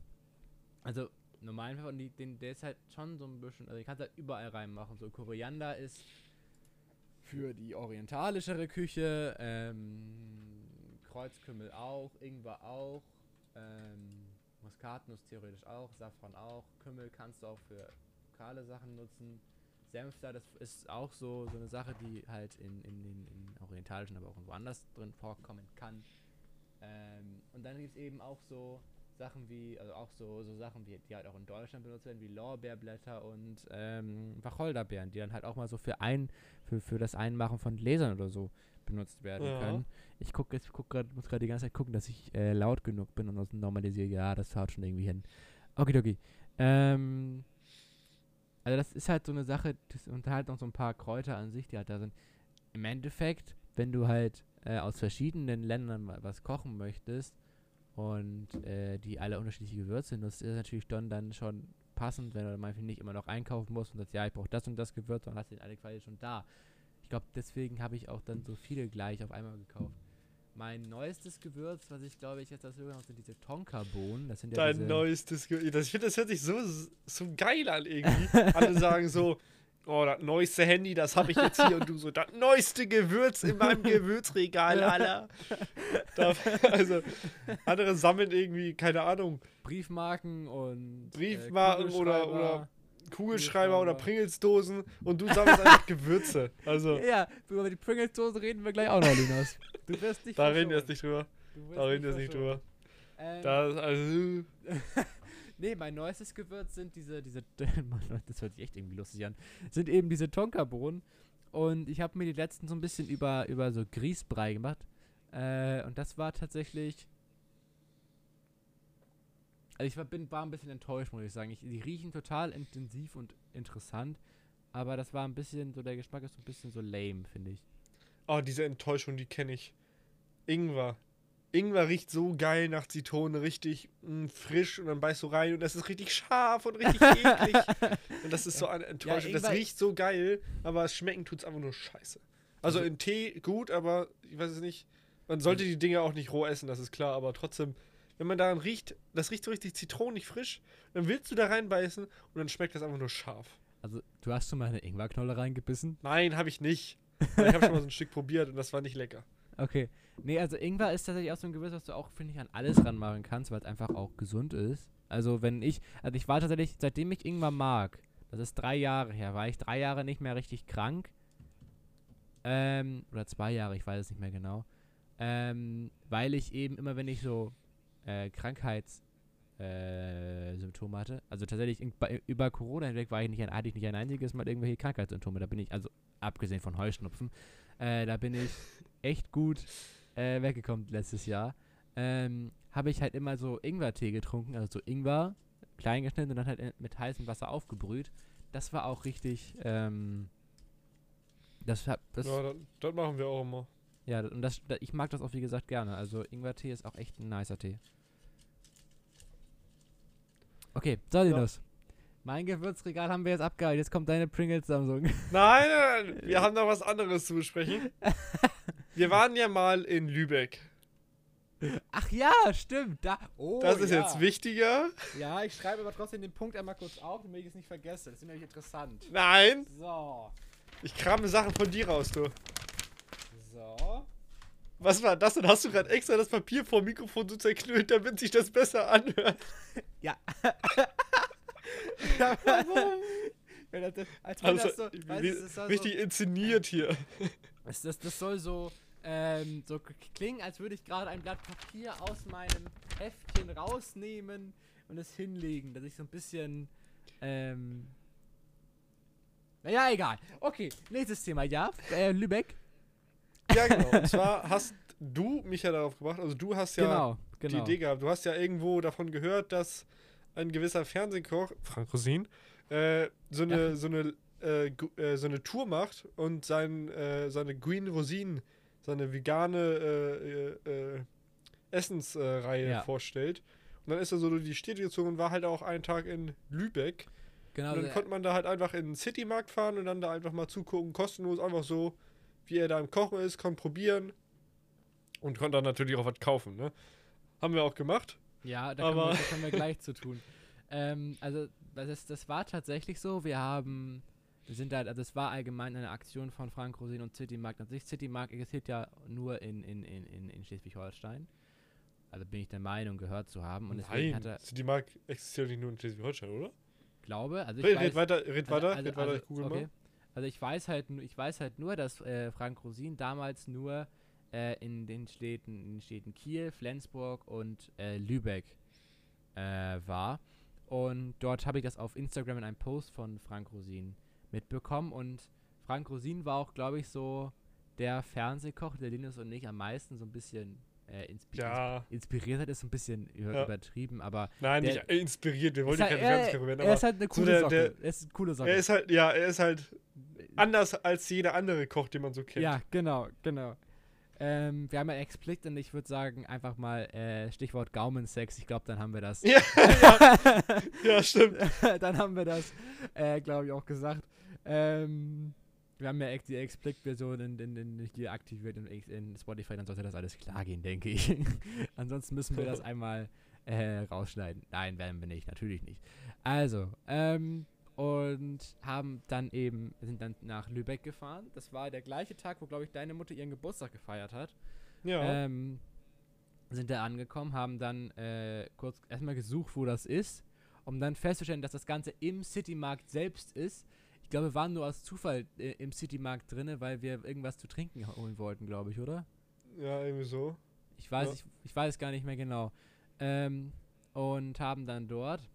also, normalen Pfeffer, und die, den, der ist halt schon so ein bisschen, also ich kann es halt überall reinmachen. So, Koriander ist für die orientalischere Küche, ähm, Kreuzkümmel auch, Ingwer auch, ähm, Muskatnuss theoretisch auch, Safran auch, Kümmel kannst du auch für lokale Sachen nutzen. Senf da, das ist auch so, so eine Sache, die halt in, in den in orientalischen, aber auch woanders drin vorkommen kann. Ähm, und dann gibt es eben auch so Sachen wie, also auch so, so Sachen, wie, die halt auch in Deutschland benutzt werden, wie Lorbeerblätter und ähm, Wacholderbeeren, die dann halt auch mal so für ein, für, für das Einmachen von Gläsern oder so benutzt werden Ja. können. Ich guck jetzt, guck grad, muss gerade die ganze Zeit gucken, dass ich äh, laut genug bin und das normalisiere. Ja, das haut schon irgendwie hin. Okidoki. Ähm, also das ist halt so eine Sache, das, und halt noch so ein paar Kräuter an sich, die halt da sind. Im Endeffekt, wenn du halt äh, aus verschiedenen Ländern was kochen möchtest und äh, die alle unterschiedliche Gewürze nutzt, ist es natürlich dann, dann schon passend, wenn du manchmal nicht immer noch einkaufen musst und sagst, ja, ich brauche das und das Gewürz und hast den alle quasi schon da. Ich glaube, deswegen habe ich auch dann so viele gleich auf einmal gekauft. Mein neuestes Gewürz, was ich glaube ich jetzt das noch sind diese Tonka-Bohnen. Das sind ja Dein neuestes Ge das, Ich finde, das hört sich so, so geil an irgendwie. Alle sagen so, oh, das neueste Handy, das habe ich jetzt hier. Und du so, das neueste Gewürz in meinem Gewürzregal, Alter. Also, andere sammeln irgendwie, keine Ahnung, Briefmarken und äh, Briefmarken oder- Kugelschreiber. oder Kugelschreiber oder. Pringelsdosen und du sammelst einfach Gewürze. Also, Ja, über die Pringles-Dose reden wir gleich auch noch, Linus. Du wirst nicht da reden wir jetzt nicht drüber. Da reden wir jetzt nicht drüber. Ähm, Das, also, nee, mein neuestes Gewürz sind diese, diese, Mann, das hört sich echt irgendwie lustig an, sind eben diese Tonkabohnen. Und ich habe mir die letzten so ein bisschen über, über so Grießbrei gemacht. Äh, und das war tatsächlich. Also ich war, bin, war ein bisschen enttäuscht, muss ich sagen. Ich, die riechen total intensiv und interessant. Aber das war ein bisschen, so der Geschmack ist so ein bisschen so lame, finde ich. oh, diese Enttäuschung, die kenne ich. Ingwer. Ingwer riecht so geil nach Zitrone, richtig mh, frisch und dann beißt du rein und das ist richtig scharf und richtig eklig. Und das ist so eine Enttäuschung. das riecht so geil, aber schmecken tut es einfach nur scheiße. Also Also- in Tee gut, aber ich weiß es nicht. Man sollte die Dinge auch nicht roh essen, das ist klar, aber trotzdem, wenn man daran riecht, das riecht so richtig zitronig frisch, dann willst du da reinbeißen und dann schmeckt das einfach nur scharf. Also, du hast schon mal eine Ingwerknolle reingebissen? Nein, habe ich nicht. Aber ich habe schon mal so ein Stück probiert und das war nicht lecker. Okay. Nee, also Ingwer ist tatsächlich auch so ein Gewürz, was du auch, finde ich, an alles ranmachen kannst, weil es einfach auch gesund ist. Also wenn ich, also ich war tatsächlich, seitdem ich Ingwer mag, das ist drei Jahre her, war ich drei Jahre nicht mehr richtig krank. Ähm, oder zwei Jahre, ich weiß es nicht mehr genau. Ähm, weil ich eben immer, wenn ich so äh, Krankheitssymptome äh, hatte, also tatsächlich in, bei, über Corona hinweg war ich nicht ein, hatte ich nicht ein einziges Mal irgendwelche Krankheitssymptome. Da bin ich, also abgesehen von Heuschnupfen, äh, da bin ich echt gut äh, weggekommen letztes Jahr. Ähm, habe ich halt immer so Ingwertee getrunken, also so Ingwer, klein geschnitten und dann halt mit heißem Wasser aufgebrüht. Das war auch richtig, ähm, das, das Ja, das, das machen wir auch immer. Ja, und das, da, ich mag das auch wie gesagt gerne. Also Ingwertee ist auch echt ein nicer Tee. Okay, so Linus. Mein Gewürzregal haben wir jetzt abgehalten. Jetzt kommt deine Pringles Samsung. Nein, nein, nein, wir haben noch was anderes zu besprechen. Wir waren ja mal in Lübeck. Ach ja, stimmt. Da. Oh, Das ist ja. jetzt wichtiger. Ja, ich schreibe aber trotzdem den Punkt einmal kurz auf, damit ich es nicht vergesse. Das ist nämlich interessant. Nein, So. ich krame Sachen von dir raus, du. So. Was war das denn? Hast du gerade extra das Papier vor dem Mikrofon so zerknüllt, damit sich das besser anhört? Ja. Warum? Als wenn Also, das so, weißt, das richtig inszeniert hier. So, das, das, das soll so, ähm, so klingen, als würde ich gerade ein Blatt Papier aus meinem Heftchen rausnehmen und es hinlegen, dass ich so ein bisschen, ähm, naja, egal. Okay, nächstes Thema, ja, äh, Lübeck. Ja, genau. Und zwar hast du mich ja darauf gebracht, also du hast ja genau, die genau. Idee gehabt. Du hast ja irgendwo davon gehört, dass ein gewisser Fernsehkoch, Frank Rosin, äh, so eine, so eine, äh, äh, so eine Tour macht und sein, äh, seine Green Rosin, seine vegane äh, äh, äh, Essensreihe Ja. vorstellt. Und dann ist er so durch die Städte gezogen und war halt auch einen Tag in Lübeck. genau, und dann konnte man da halt einfach in den Citymarkt fahren und dann da einfach mal zugucken, kostenlos, einfach so, wie er da im Kochen ist, konnte probieren und konnte dann natürlich auch was kaufen, ne? Haben wir auch gemacht. Ja, da, können Aber- wir, da können wir gleich zu tun. Ähm, also, das, ist, das war tatsächlich so. Wir haben, wir sind halt, also es war allgemein eine Aktion von Frank Rosin und Citymarkt an sich. Citymarkt existiert ja nur in, in, in, in, in Schleswig-Holstein. Also bin ich der Meinung, gehört zu haben. Und Nein, hat er, Citymarkt existiert nicht nur in Schleswig-Holstein, oder? glaube, also ich Red, weiß, red weiter, red weiter, also, red weiter, also, ich google okay. mal. Also ich weiß halt, ich weiß halt nur, dass äh, Frank Rosin damals nur äh, in den Städten, in den Städten Kiel, Flensburg und äh, Lübeck äh, war. Und dort habe ich das auf Instagram in einem Post von Frank Rosin mitbekommen. Und Frank Rosin war auch, glaube ich, so der Fernsehkoch, der Linus und ich am meisten so ein bisschen äh, inspi Ja, inspiriert hat, ist ein bisschen über Ja. übertrieben, aber nein, nicht inspiriert, wir wollen ist ja halt, keine Fernsehkoch werden, er, ist halt eine so coole der- Socke. der- er ist eine coole Socke. er ist halt, ja, er ist halt anders als jeder andere Koch, den man so kennt. Ja, genau, genau. Ähm, wir haben ja Explicit und ich würde sagen, einfach mal äh, Stichwort Gaumensex. Ich glaube, dann haben wir das. Ja, ja, ja, stimmt. dann haben wir das, äh, glaube ich, auch gesagt. Ähm, Wir haben ja die Explicit-Version in, in, in, nicht deaktiviert in, in Spotify, dann sollte das alles klar gehen, denke ich. Ansonsten müssen wir das einmal äh, rausschneiden. Nein, werden wir nicht, natürlich nicht. Also, ähm, und haben dann eben, sind dann nach Lübeck gefahren. Das war der gleiche Tag, wo, glaube ich, deine Mutter ihren Geburtstag gefeiert hat. Ja. Ähm, sind da angekommen, haben dann äh, kurz erstmal gesucht, wo das ist, um dann festzustellen, dass das Ganze im Citymarkt selbst ist. Ich glaube, wir waren nur aus Zufall äh, im Citymarkt drinne, weil wir irgendwas zu trinken holen wollten, glaube ich, oder? ja, irgendwie so. Ich weiß, Ja. ich, ich weiß gar nicht mehr genau. Ähm, und haben dann dort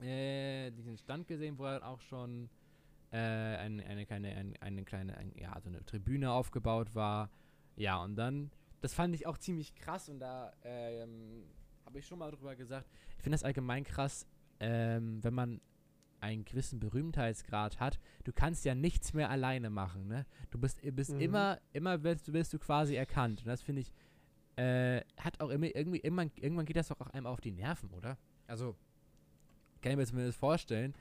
äh, diesen Stand gesehen, wo dann auch schon äh, eine, eine kleine, ein, eine kleine, ein, ja, so eine Tribüne aufgebaut war. Ja, und dann, das fand ich auch ziemlich krass und da ähm, habe ich schon mal drüber gesagt. Ich finde das allgemein krass, ähm, wenn man einen gewissen Berühmtheitsgrad hat, du kannst ja nichts mehr alleine machen, ne? Du bist, bist Mhm. immer, immer wirst, du- wirst du quasi erkannt. Und das finde ich, äh, hat auch immer irgendwie, irgendwann, irgendwann geht das doch auch einem auf die Nerven, oder? Also, kann ich mir zumindest vorstellen.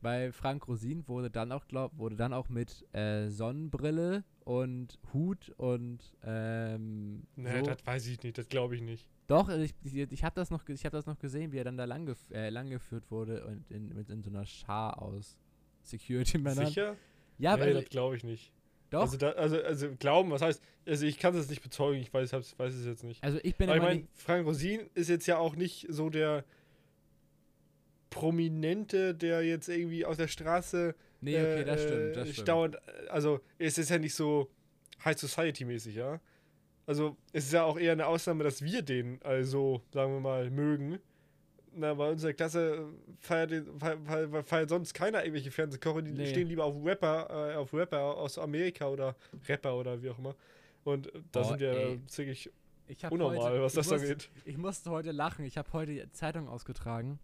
Bei Frank Rosin wurde dann auch, glaub, wurde dann auch mit äh, Sonnenbrille und Hut und ähm, Nee, so. das weiß ich nicht, das glaube ich nicht. Doch, also ich, ich, ich habe das noch, ich habe das noch gesehen, wie er dann da lang, gef äh, lang geführt wurde und in, mit in so einer Schar aus Security-Männern. Sicher? Ja, nee, also, das glaube ich nicht. doch. Also, da, also, also glauben, was heißt, also ich kann es nicht bezeugen, ich weiß, weiß es jetzt nicht. Also ich bin Aber ich meine, Frank Rosin ist jetzt ja auch nicht so der Prominente, der jetzt irgendwie aus der Straße nee, okay, äh, das stimmt, das äh, stimmt. äh, also es ist ja nicht so High Society mäßig, ja. Also es ist ja auch eher eine Ausnahme, dass wir den also, sagen wir mal, mögen. Na, bei unserer Klasse feiert, den, feiert, feiert, sonst keiner irgendwelche Fernsehkoche, die Nee. stehen lieber auf Rapper, äh, auf Rapper aus Amerika oder Rapper oder wie auch immer. Und äh, da Boah, sind wir ey. äh, ziemlich unnormal, heute, was das ich muss, angeht. Ich musste heute lachen. Ich habe heute die Zeitung ausgetragen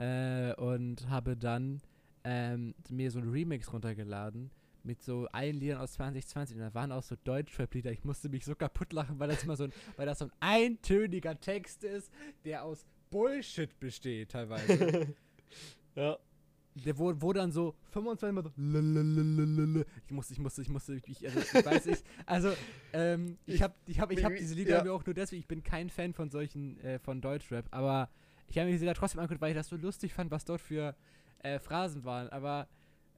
äh, und habe dann ähm, mir so ein Remix runtergeladen mit so allen Liedern aus 2020 und da waren auch so Deutschrap-Lieder. Ich musste mich so kaputt lachen, weil das immer so ein, weil das so ein eintöniger Text ist, der aus Bullshit besteht teilweise. Ja. der wo, wo dann so 25 Mal so lalalala. ich musste, ich musste, ich musste, ich, also, ich weiß nicht, also ähm, ich habe ich hab, ich hab diese Lieder ja. mir auch nur deswegen, ich bin kein Fan von solchen, äh, von Deutschrap, aber ich habe mir diese Lieder trotzdem angeguckt, weil ich das so lustig fand, was dort für äh, Phrasen waren, aber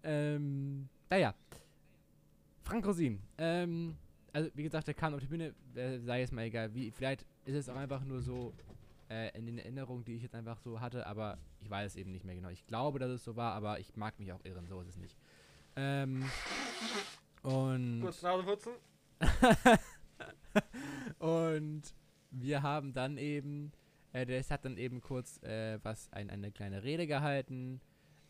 ähm, naja, Frank Rosin, ähm, also wie gesagt, der kam auf die Bühne, äh, sei jetzt mal egal, wie, vielleicht ist es auch einfach nur so äh, in den Erinnerungen, die ich jetzt einfach so hatte, aber ich weiß es eben nicht mehr genau. Ich glaube, dass es so war, aber ich mag mich auch irren, so ist es nicht. Ähm, und, Kurz Nase putzen. und wir haben dann eben, äh, der hat dann eben kurz äh, was, ein, eine kleine Rede gehalten,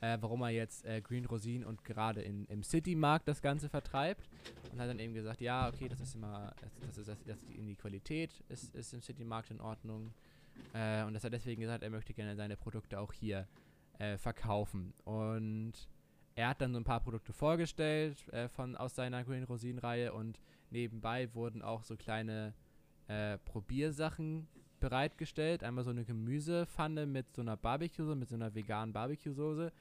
äh, warum er jetzt äh, Green Rosin und gerade in, im City-Markt das Ganze vertreibt. Und hat dann eben gesagt, ja, okay, das ist immer, das, ist, das, das die, Qualität ist, ist im City-Markt in Ordnung. Äh, und dass er deswegen gesagt, er möchte gerne seine Produkte auch hier äh, verkaufen. Und er hat dann so ein paar Produkte vorgestellt von, aus seiner Green Rosin-Reihe und nebenbei wurden auch so kleine Probiersachen bereitgestellt. Einmal so eine Gemüsepfanne mit so einer Barbecue-Soße, mit so einer veganen Barbecue-Soße.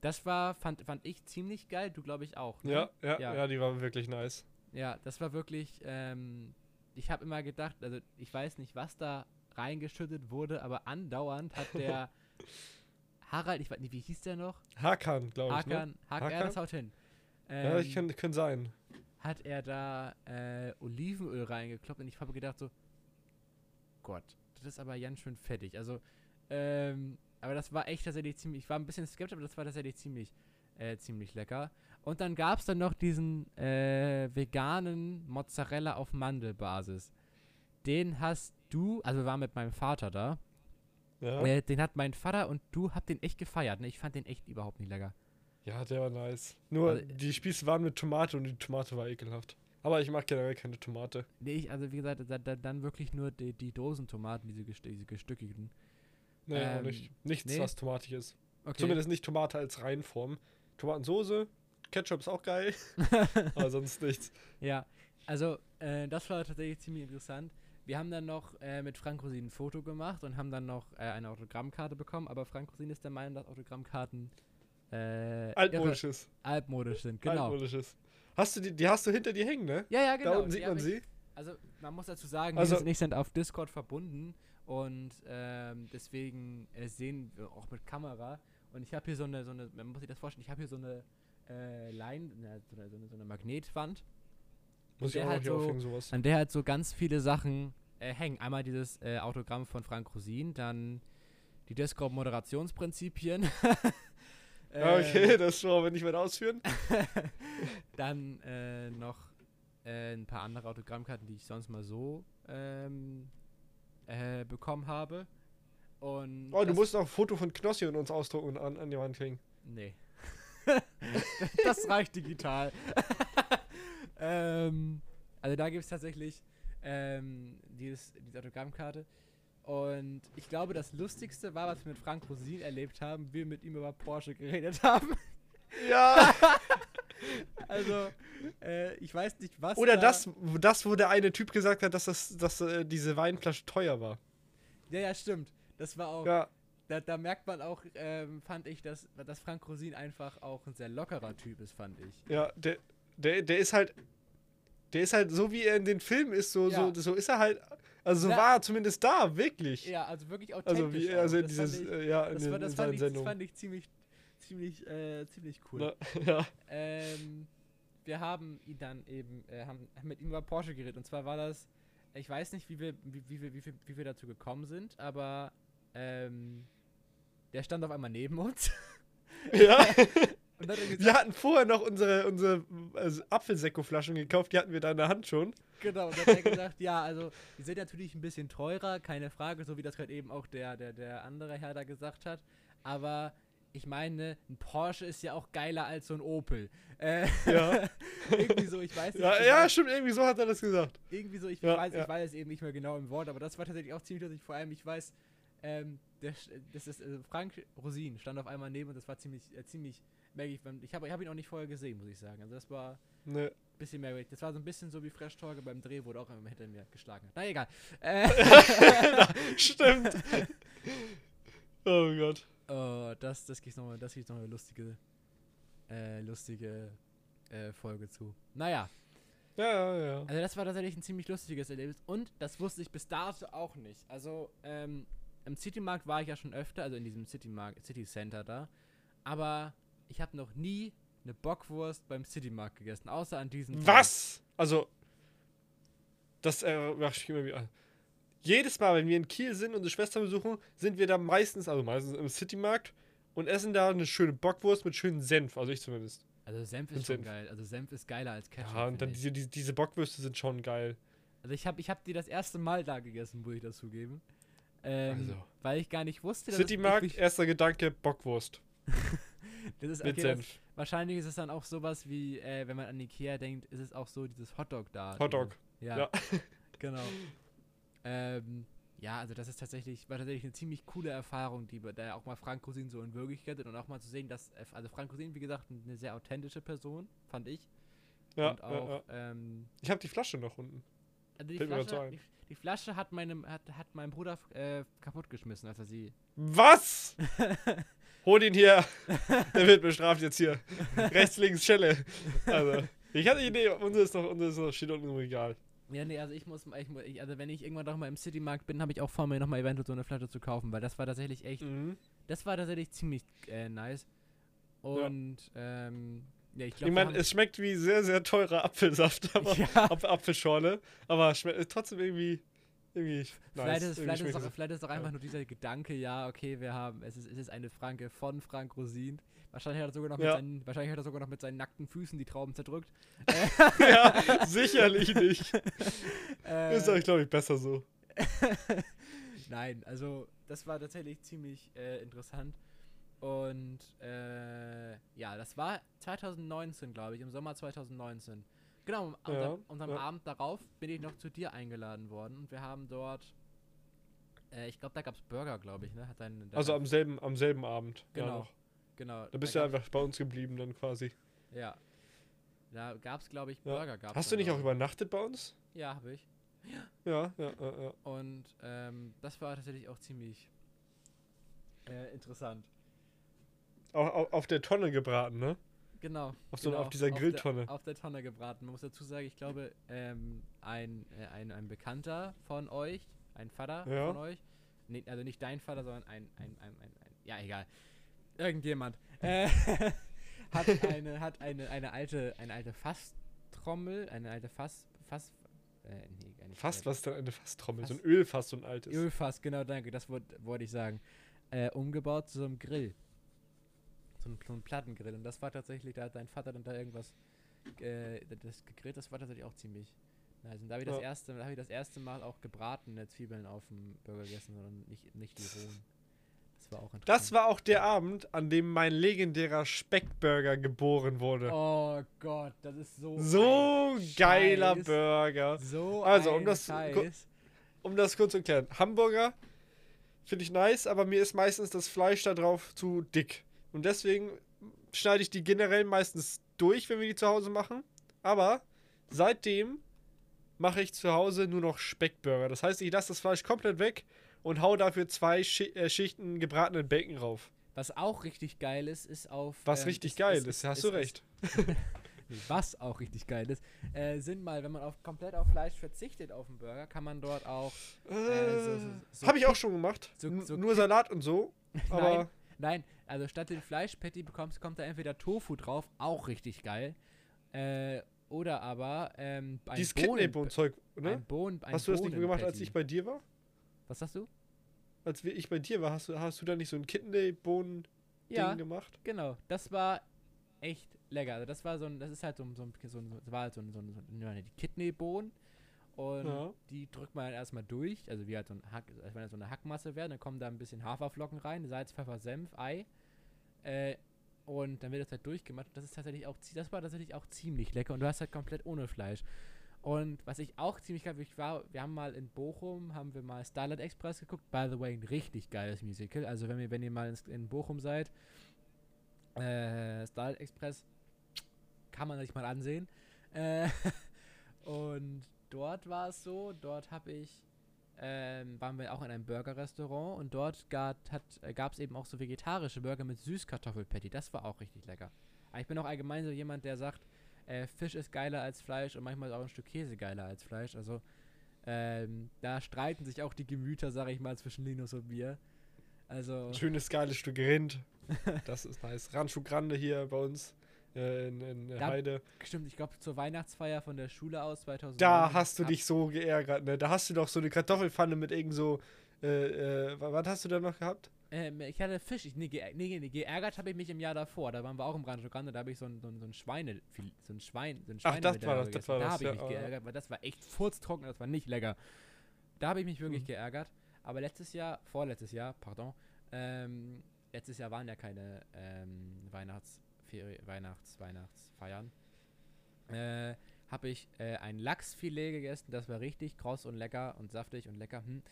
Das war, fand, fand ich ziemlich geil, du glaube ich auch. Ne? Ja, ja, Ja. ja, die war wirklich nice. Ja, das war wirklich, ähm, ich habe immer gedacht, also ich weiß nicht, was da reingeschüttet wurde, aber andauernd hat der Harald, ich weiß nicht, wie hieß der noch? Hakan, glaube ich. Ne? Hakan, Hakan, Hakan? das haut hin. Ja, ich Ähm, kann, kann sein. hat er da äh, Olivenöl reingekloppt und ich habe gedacht so, Gott, das ist aber ganz schön fettig. Also, ähm, aber das war echt tatsächlich ziemlich, ich war ein bisschen skeptisch, aber das war tatsächlich ziemlich, äh, ziemlich lecker. Und dann gab es dann noch diesen äh, veganen Mozzarella auf Mandelbasis. Den hast du, also wir waren mit meinem Vater da, Ja. äh, den hat mein Vater und du habt den echt gefeiert. Ne? Ich fand den echt überhaupt nicht lecker. ja, der war nice. Nur Also- die Spieße waren mit Tomate und die Tomate war ekelhaft. Aber ich mag generell keine Tomate. Nee, ich, also wie gesagt, da, da, dann wirklich nur die, die Dosentomaten, diese, diese gestückelten. Nee, Ähm, nicht. Nichts, nee. was tomatig ist. Okay. Zumindest nicht Tomate als Reinform. Tomatensoße, Ketchup ist auch geil, aber sonst nichts. Ja, also äh, das war tatsächlich ziemlich interessant. Wir haben dann noch äh, mit Frank Rosin ein Foto gemacht und haben dann noch äh, eine Autogrammkarte bekommen, aber Frank Rosin ist der Meinung, dass Autogrammkarten äh, irre- Altmodisches. altmodisch sind. Genau. Altmodisches. Hast du die, die hast du hinter dir hängen, ne? Ja, ja, genau. da unten sieht man ich- sie. Also man muss dazu sagen, Also- wir sind auf Discord verbunden und ähm, deswegen äh, sehen wir auch mit Kamera. Und ich habe hier so eine, so eine, man muss sich das vorstellen, ich habe hier so eine äh, Line, na, so eine, so eine, so eine Magnetwand, Muss ich auch halt hier so- aufhängen, sowas. an der halt so ganz viele Sachen äh, hängen. Einmal dieses äh, Autogramm von Frank Rosin, dann die Discord-Moderationsprinzipien. Ah, okay, Ähm, das wollen wir nicht weiter ausführen. Dann äh, noch äh, ein paar andere Autogrammkarten, die ich sonst mal so ähm, äh, bekommen habe. Und Oh, du musst auch ein Foto von Knossi und uns ausdrucken und an, an die Wand hängen. Nee. das reicht digital. ähm, also da gibt es tatsächlich ähm, dieses, diese Autogrammkarte. Und ich glaube, das Lustigste war, was wir mit Frank Rosin erlebt haben, wir mit ihm über Porsche geredet haben. Ja! Also, äh, ich weiß nicht, was. Oder da- das, das, wo der eine Typ gesagt hat, dass, das, dass äh, diese Weinflasche teuer war. Ja, ja, stimmt. Das war auch. Ja, Da, da merkt man auch, ähm, fand ich, dass, dass Frank Rosin einfach auch ein sehr lockerer Typ ist, fand ich. ja, der, der, der ist halt. Der ist halt so, wie er in den Filmen ist, so, Ja. so, so ist er halt. Also so Ja. war er zumindest da, wirklich. Ja, also wirklich authentisch. also wie auch. also Das dieses, fand ich- äh, ja, in, Das, war, fand ich, das Sendungen. fand ich ziemlich, ziemlich, äh, ziemlich cool. Na, ja. Ähm, wir haben ihn dann eben, äh, haben, mit ihm über Porsche geredet. Und zwar war das, ich weiß nicht, wie wir, wie, wie, wir- wie, wir- wie wir dazu gekommen sind, aber ähm, der stand auf einmal neben uns. ja. Dann Wir gesagt, hatten vorher noch unsere, unsere also Apfelsekko-Flaschen gekauft, die hatten wir da in der Hand schon. Genau, und dann hat er gesagt, ja, also die sind natürlich ein bisschen teurer, keine Frage, so wie das gerade eben auch der, der, der andere Herr da gesagt hat. Aber ich meine, ein Porsche ist ja auch geiler als so ein Opel. Äh, Ja. irgendwie so, ich weiß nicht. Ja, ich ja, stimmt, irgendwie so hat er das gesagt. irgendwie so, ich Ja, weiß, ja. ich weiß es eben nicht mehr genau im Wort, aber das war tatsächlich auch ziemlich lustig. Vor allem, ich weiß, ähm, der, das ist äh, Frank Rosin stand auf einmal neben und das war ziemlich, äh, ziemlich merkwürdig. weil Ich habe ich hab ihn auch nicht vorher gesehen, muss ich sagen. Also das war ein Bisschen merkwürdig. Das war so ein bisschen so wie Fresh Torge beim Dreh, wo er auch immer hinter mir geschlagen hat. Na egal. Äh, Stimmt. oh Gott. oh, das, das gibt noch, das gibt's noch eine lustige, äh, lustige äh, Folge zu. Naja. Ja, ja, ja. Also das war tatsächlich ein ziemlich lustiges Erlebnis und das wusste ich bis dato auch nicht. Also ähm, im Citymarkt war ich ja schon öfter, also in diesem Citymarkt, City Center da, aber ich habe noch nie eine Bockwurst beim Citymarkt gegessen, außer an diesem Tag. Was? Also, das äh, mach ich immer wieder. Jedes Mal, wenn wir in Kiel sind und unsere Schwester besuchen, sind wir da meistens, also meistens im Citymarkt und essen da eine schöne Bockwurst mit schönem Senf, also ich zumindest. Also Senf Und ist schon Senf. geil. Also Senf ist geiler als Ketchup. Ja, und dann diese, diese, diese Bockwürste sind schon geil. Also ich habe ich hab die das erste Mal da gegessen, muss ich das zugeben. Ähm, Also. Weil ich gar nicht wusste, dass Citymarkt, erster Gedanke, Bockwurst das ist, mit okay, das, Senf. Wahrscheinlich ist es dann auch sowas wie, äh, wenn man an Ikea denkt, ist es auch so dieses Hotdog da. Hotdog. Ja, Ja. genau. Ähm, ja, also das ist tatsächlich, war tatsächlich eine ziemlich coole Erfahrung, die da auch mal Frank Rosin so in Wirklichkeit und auch mal zu sehen, dass, äh, also Frank Rosin, wie gesagt, eine sehr authentische Person, fand ich. Ja, und ja, auch, ja. ähm, Ich habe die Flasche noch unten. also die Flasche, die, die Flasche hat, meinem, hat, hat mein Bruder äh, kaputtgeschmissen, als er sie. Was? Hol ihn hier. Der wird bestraft jetzt hier. Rechts, links, Schelle. Also, ich hatte die Idee, unser ist noch, unser ist noch, steht unten im Regal. Ja, nee, also ich muss, ich, also wenn ich irgendwann doch mal im Citymarkt bin, habe ich auch vor mir nochmal eventuell so eine Flasche zu kaufen, weil das war tatsächlich echt Mhm. Das war tatsächlich ziemlich äh, nice. Und ähm, ja, ich Ich meine, es schmeckt wie sehr, sehr teurer Apfelsaft, aber ja, Apf Apfelschorle, aber schmeckt trotzdem irgendwie, irgendwie nice. vielleicht, ist, Irgendwie vielleicht, ist auch, es- vielleicht ist auch ja. einfach nur dieser Gedanke, ja, okay, wir haben, es ist, es ist eine Franke von Frank Rosin. Wahrscheinlich hat er sogar noch mit Ja. seinen, wahrscheinlich hat er sogar noch mit seinen nackten Füßen die Trauben zerdrückt. ja, sicherlich nicht. Äh, Ist doch, glaube ich, besser so. Nein, also das war tatsächlich ziemlich äh, interessant. Und äh, ja, das war 2019, glaube ich, im Sommer 2019. Genau, am, Ja, am, und am ja. Abend darauf bin ich noch zu dir eingeladen worden und wir haben dort, äh, ich glaube, da gab es Burger, glaube ich, ne? Hat dein, da Also am selben, am selben Abend. Ja, Genau. genau. Da bist du gab- einfach bei uns geblieben dann quasi. Ja. Da gab es, glaube ich, Ja. Burger. Gab's Hast du nicht auch übernachtet bei uns? Ja, habe ich. Ja, ja, ja, ja. Und ähm, das war tatsächlich auch ziemlich äh, interessant. Auf, auf, auf der Tonne gebraten, ne? Genau. Auf so- genau, auf dieser Grilltonne. Der, auf der Tonne gebraten. Man muss dazu sagen, ich glaube, ähm, ein, äh, ein, ein Bekannter von euch, ein Vater Ja. von euch, nee, also nicht dein Vater, sondern ein, ein, ein, ein, ein ja, egal. Irgendjemand. Äh, hat eine, hat eine, eine alte, eine alte Fasstrommel, eine alte Fass, Fass, äh, nee, gar nicht. Äh, was ist denn eine Fasstrommel? So ein Fass- Ölfass, so ein altes. Ölfass, genau, danke, das wollte wollt ich sagen. Äh, umgebaut zu so einem Grill. So ein, so ein Plattengrill. Und das war tatsächlich, da hat dein Vater dann da irgendwas äh, das gegrillt, das war tatsächlich auch ziemlich nice. Und da habe ich, das Ja. erste- da hab ich das erste Mal auch gebratene Zwiebeln auf dem Burger gegessen, sondern nicht, nicht die rohen. Das war auch interessant. Das war auch der Abend, an dem mein legendärer Speckburger geboren wurde. Oh Gott, das ist so. so geiler Scheiß. Burger. So Also, um das- Scheiß. Um das kurz zu erklären. Hamburger finde ich nice, aber mir ist meistens das Fleisch da drauf zu dick. Und deswegen schneide ich die generell meistens durch, wenn wir die zu Hause machen. Aber seitdem mache ich zu Hause nur noch Speckburger. Das heißt, ich lasse das Fleisch komplett weg und hau dafür zwei Schi äh, Schichten gebratenen Bacon rauf. Was auch richtig geil ist, ist auf. Was ähm, richtig geil ist, hast du recht. Was auch richtig geil ist, äh, sind mal, wenn man auf, komplett auf Fleisch verzichtet auf den Burger, kann man dort auch. Äh, so- so- so Habe ich auch schon gemacht. N- nur Salat und so. Aber Nein, nein, also statt den Fleischpatty bekommst, kommt da entweder Tofu drauf, auch richtig geil. Äh, oder aber ähm, ein dieses Bohnen- Kidneybohnen-Zeug, ne? Ein Bohnen, ein Hast du das nicht gemacht, als ich bei dir war? Was sagst du? Als ich bei dir war, hast du, hast du da nicht so ein Kidneybohnen-Ding Ja, gemacht? genau. Das war echt lecker. Also das war so ein, das ist halt so ein, so ein, so das war halt so so so ja, die Kidneybohnen. Und Ja. die drückt man halt erstmal durch, also wie halt so, ein Hack, wenn das so eine Hackmasse wäre, dann kommen da ein bisschen Haferflocken rein, Salz, Pfeffer, Senf, Ei. Äh, und dann wird das halt durchgemacht. Das ist tatsächlich auch, das war tatsächlich auch ziemlich lecker und du hast halt komplett ohne Fleisch. Und was ich auch ziemlich geil, ich war, wir haben mal in Bochum, haben wir mal Starlight Express geguckt. By the way, ein richtig geiles Musical. Also wenn ihr, wenn ihr mal in Bochum seid, äh, Starlight Express kann man sich mal ansehen. Äh, und dort war es so, dort habe ich, ähm, waren wir auch in einem Burger-Restaurant und dort gab es eben auch so vegetarische Burger mit Süßkartoffelpatty. Das war auch richtig lecker. Aber ich bin auch allgemein so jemand, der sagt, äh, Fisch ist geiler als Fleisch und manchmal ist auch ein Stück Käse geiler als Fleisch. Also ähm, da streiten sich auch die Gemüter, sag ich mal, zwischen Linus und mir. Also Schönes, geiles Stück Rind. Das ist nice. Rancho Grande hier bei uns äh, in, in Da- Heide. stimmt, ich glaube zur Weihnachtsfeier von der Schule aus 2009. Da hast du dich so geärgert, ne? Da hast du doch so eine Kartoffelpfanne mit irgend so. Äh, äh, wa- was hast du da noch gehabt? Ähm, ich hatte Fisch. Ich, nee, ge nee, nee, geärgert habe ich mich im Jahr davor. Da waren wir auch im Rancho Grande. Da habe ich so ein, so ein, so ein Schweine, so ein Schwein, so ein Ach, das war das, das war Da habe ich ja, mich aber- geärgert, weil das war echt furztrocken, das war nicht lecker. Da habe ich mich wirklich Hm. geärgert. Aber letztes Jahr, vorletztes Jahr, pardon, ähm, letztes Jahr waren ja keine ähm, Weihnachtsferien, Weihnachts, Weihnachtsfeiern. Äh, habe ich äh, ein Lachsfilet gegessen, das war richtig kross und lecker und saftig und lecker. Hm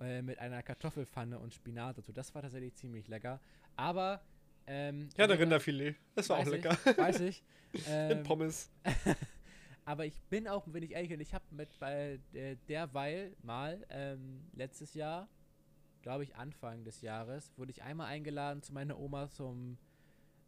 äh, mit einer Kartoffelpfanne und Spinat dazu. Das war tatsächlich ziemlich lecker. Aber, ähm, Ja, der Rinderfilet. Das war auch lecker. Ich, weiß ich. Ähm, Pommes. aber ich bin auch, wenn ich ehrlich bin, ich habe mit bei äh, derweil mal ähm, letztes Jahr, glaube ich Anfang des Jahres, wurde ich einmal eingeladen zu meiner Oma zum,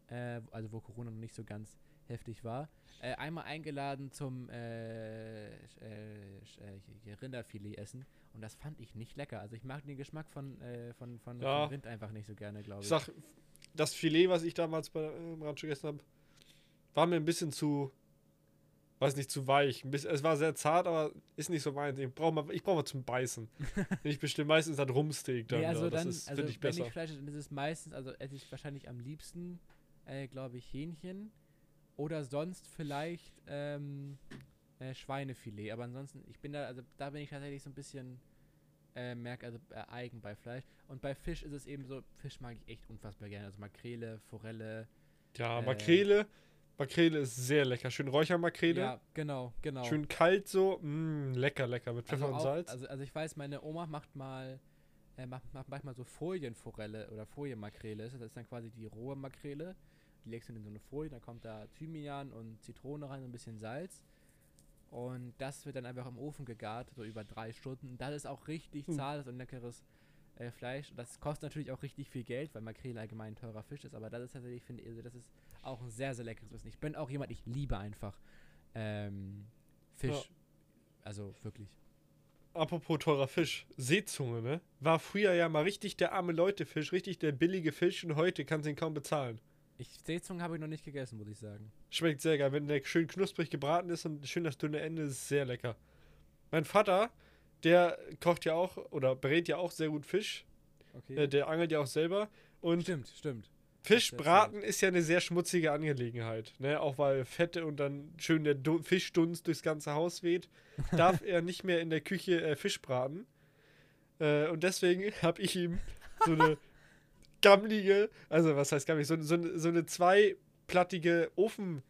äh, also wo Corona noch nicht so ganz heftig war, äh, einmal eingeladen zum äh, äh, äh, Rinderfilet essen und das fand ich nicht lecker. Also ich mag den Geschmack von, äh, von, von, Ja. von Rind einfach nicht so gerne, glaube Ich ich. sag, das Filet, was ich damals bei äh, Rancho gegessen habe, war mir ein bisschen zu, weiß nicht, zu weich. Bisschen, es war sehr zart, aber ist nicht so meins. Ich brauche mal, ich brauch mal zum Beißen. ich bestimmt meistens das Rumsteak dann. nee, also ja, das dann, ist, also finde ich wenn besser. ich Fleisch dann ist es meistens, also esse ich wahrscheinlich am liebsten, äh, glaube ich, Hähnchen oder sonst vielleicht ähm, äh, Schweinefilet. Aber ansonsten, ich bin da, also da bin ich tatsächlich so ein bisschen, äh, merke, also äh, eigen bei Fleisch. Und bei Fisch ist es eben so, Fisch mag ich echt unfassbar gerne. Also Makrele, Forelle. ja, äh, Makrele. Makrele ist sehr lecker. Schön Räuchermakrele. Ja, genau, genau. Schön kalt so. Mm, lecker, lecker. Mit Pfeffer also und auch, Salz. Also, also ich weiß, meine Oma macht mal, äh, macht, macht manchmal so Folienforelle oder Folienmakrele. Das ist dann quasi die rohe Makrele. Die legst du in so eine Folie, dann kommt da Thymian und Zitrone rein und ein bisschen Salz. Und das wird dann einfach im Ofen gegart, so über drei Stunden. Das ist auch richtig Hm. und leckeres äh, Fleisch. Das kostet natürlich auch richtig viel Geld, weil Makrele allgemein ein teurer Fisch ist. Aber das ist tatsächlich, finde ich, also das ist auch ein sehr, sehr leckeres Essen. Ich bin auch jemand, ich liebe einfach ähm, Fisch. Ja. Also wirklich. Apropos teurer Fisch, Seezunge, ne? War früher ja mal richtig der arme Leute-Fisch, richtig der billige Fisch und heute kannst du ihn kaum bezahlen. Ich Seezungen habe ich noch nicht gegessen, muss ich sagen. Schmeckt sehr geil. Wenn der schön knusprig gebraten ist und schön das dünne Ende ist sehr lecker. Mein Vater, der kocht ja auch oder berät ja auch sehr gut Fisch. Okay. Äh, der angelt ja auch selber. Und stimmt, stimmt. Fischbraten ist ja eine sehr schmutzige Angelegenheit. Ne? Auch weil Fette und dann schön der Du Fischdunst durchs ganze Haus weht, darf er nicht mehr in der Küche äh, Fisch braten. Äh, und deswegen habe ich ihm so eine gammlige, also was heißt gammelig, so, so, eine- so eine zweiplattige Ofen,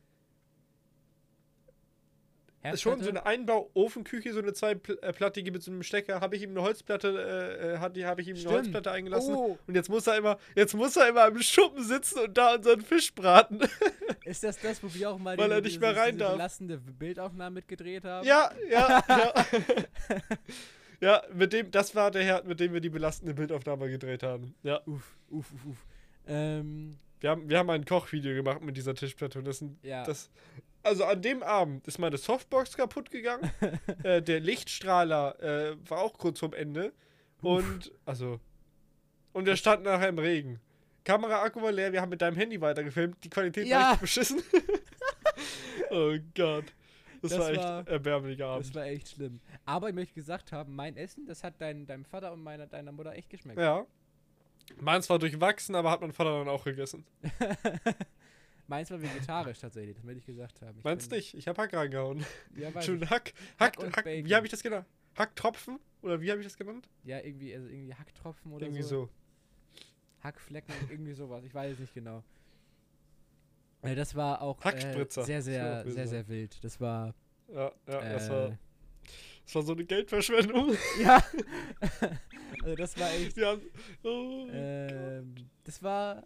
schon so eine Einbau-Ofenküche, so eine zweiplattige mit so einem Stecker, habe ich ihm eine Holzplatte, äh, äh, die- habe ich ihm eine Stimmt. Holzplatte eingelassen. Oh, Und jetzt muss er immer, jetzt muss er immer im Schuppen sitzen und da unseren Fisch braten. ist das das, wo wir auch mal Weil diese- er nicht mehr rein diese belastende Bildaufnahme mitgedreht haben? ja, ja, ja. ja, mit dem, das war der Herd, mit dem wir die belastende Bildaufnahme gedreht haben. Ja. Uff, uff, uff, uff. Ähm, Wir haben, wir haben ein Kochvideo gemacht mit dieser Tischplatte und das sind, ja. das, also an dem Abend ist meine Softbox kaputt gegangen, äh, der Lichtstrahler äh, war auch kurz vorm Ende und, also, und wir standen nachher im Regen. Kameraakku war leer, wir haben mit deinem Handy weitergefilmt, die Qualität Ja. war echt beschissen. oh Gott. Das, Das war echt war- erbärmlicher Abend. Das war echt schlimm. Aber ich möchte gesagt haben, mein Essen, das hat dein, deinem Vater und meiner, deiner Mutter echt geschmeckt. Ja. Meins war durchwachsen, aber hat mein Vater dann auch gegessen. Meins war vegetarisch tatsächlich, das möchte ich gesagt haben. Ich Meins bin- nicht, ich hab Hack reingehauen. Ja, Schön. Hack, Hack Hack, und Hack, wie habe ich das genannt? Hacktropfen? Oder wie habe ich das genannt? ja, irgendwie, also irgendwie Hacktropfen oder Irgendwie so. so. Hackflecken, irgendwie sowas. Ich weiß es nicht genau. Das war auch äh, sehr, Das sehr, sehr, sehr wild. Das war. Ja, ja, das, äh, war, das war so eine Geldverschwendung. ja. also das war echt. Haben, oh, Ähm, das war.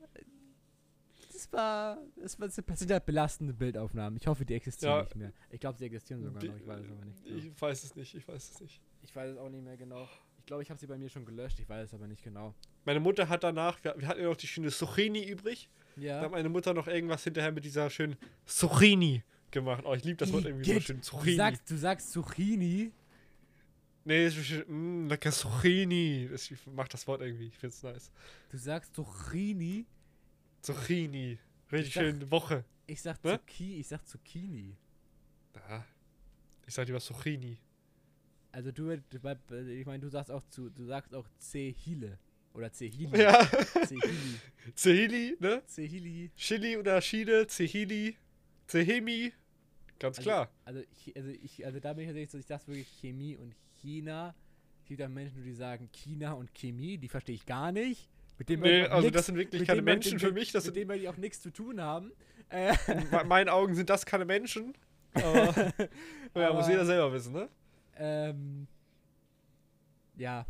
Das war. Das, war, das sind halt belastende Bildaufnahmen. Ich hoffe, die existieren Ja. nicht mehr. Ich glaube, sie existieren sogar die- noch. Ich weiß es aber nicht. genau. Ich weiß es nicht, ich weiß es nicht. Ich weiß es auch nicht mehr genau. Ich glaube, ich habe sie bei mir schon gelöscht. Ich weiß es aber nicht genau. Meine Mutter hat danach, wir, wir hatten ja noch die schöne Zucchini übrig. Da Ja. hat meine Mutter noch irgendwas hinterher mit dieser schönen Zucchini gemacht. Oh, ich liebe das Wort irgendwie so schön. Du Zucchini. sagst, du sagst Zucchini. nee, ist, mm, lecker Zucchini. Ich mach das Wort irgendwie, ich find's nice. Du sagst Zucchini. Zucchini. Richtig Ich sag- schön Woche. Ich sag Ne? Zucchini. Ich sag Zucchini. Ah, ich sag lieber Zucchini. Also du, du weil- ich meine, du sagst auch zu, du sagst auch Zehile oder Zehili. Ja. Zehili. Zehili, ne? Zehili. Chili oder Chile, Zehili, Zehemi. Ganz Also- klar. Also also ich, also da bin ich tatsächlich so, ich sag wirklich Chemie und China. Es gibt ja Menschen, die sagen China und Chemie, die verstehe ich gar nicht. Mit denen Nee, also nix- das sind wirklich keine Menschen mit- für mich. Das mit denen werde ich auch nichts zu tun haben. Äh, in meinen Augen sind das keine Menschen. Aber, ja, muss jeder selber wissen, ne? ähm, ja.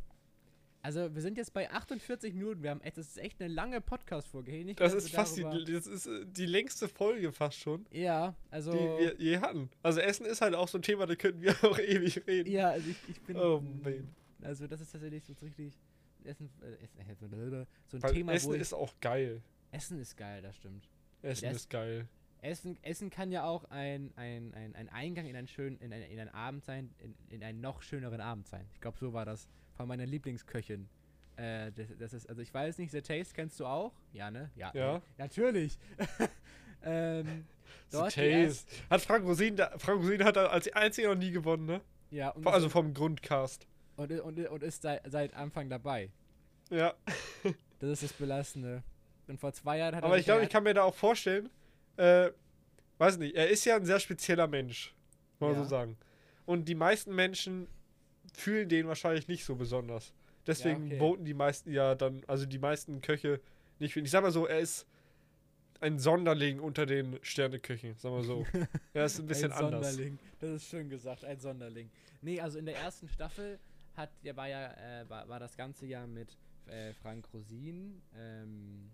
Also wir sind jetzt bei 48 Minuten. Wir haben echt, das ist echt eine lange Podcast-Folge. Nicht, Das ist fast die, darüber- das ist äh, die längste Folge fast schon, Ja, also. die wir je hatten. Also Essen ist halt auch so ein Thema, da könnten wir auch ewig reden. ja, also ich, ich bin. Oh, man. Also das ist tatsächlich so richtig. Essen, äh, Essen, äh, so ein Weil Thema, Essen ist auch geil. Essen ist geil, das stimmt. Essen Das- ist geil. Essen, Essen kann ja auch ein, ein, ein, ein Eingang in einen schönen, in, ein, in einen Abend sein, in, in einen noch schöneren Abend sein. Ich glaube, so war das von meiner Lieblingsköchin. Äh, das, das ist, also ich weiß nicht, The Taste kennst du auch? Ja, ne? Ja. Ja. natürlich. ähm, The Taste. Hat Frank Rosin, da, Frank Rosin hat als einziger noch nie gewonnen, ne? ja, Also vom Grundcast. und, und, und ist seit, seit Anfang dabei. Ja. Das ist das Belastende. Und vor zwei Jahren hat Aber er ich sich glaube, ich kann mir da auch vorstellen, äh, weiß nicht, er ist ja ein sehr spezieller Mensch, muss man Ja. so sagen. Und die meisten Menschen fühlen den wahrscheinlich nicht so besonders. Deswegen okay. voten die meisten ja dann, also die meisten Köche nicht für ihn. Ich sag mal so, er ist ein Sonderling unter den Sterneköchen, sagen wir so. er ist ein bisschen ein anders. Sonderling. Das ist schön gesagt, ein Sonderling. Nee, also in der ersten Staffel hat, der war ja, äh, war, war das ganze Jahr mit äh, Frank Rosin, ähm,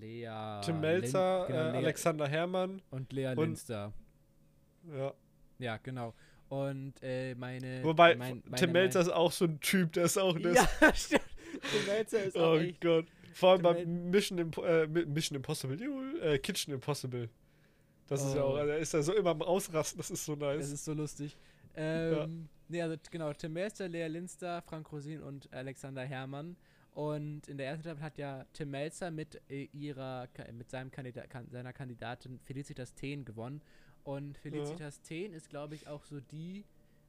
Lea Tim Lin- Melzer, genau, äh, Alexander Herrmann, und Lea Linster. ja. Ja, genau. Und äh, meine. Wobei, mein, meine, Tim Melzer ist auch so ein Typ, der ist auch, der Ja, stimmt. Tim Melzer ist auch Oh echt. Gott. Vor allem Tim bei Mission, Impo äh, Mi- Mission Impossible, äh, Kitchen Impossible. Das ist ja Oh. auch, also er ist da so immer am Ausrasten, das ist so nice. Das ist so lustig. Ähm, Nee, also genau, Tim Melzer, Lea Linster, Frank Rosin und Alexander Herrmann. Und in der ersten Staffel hat ja Tim Melzer mit äh, ihrer mit seinem Kandida kan seiner Kandidatin Felicitas Thehn gewonnen. Und Felicitas Thehn ist, glaube ich, auch so die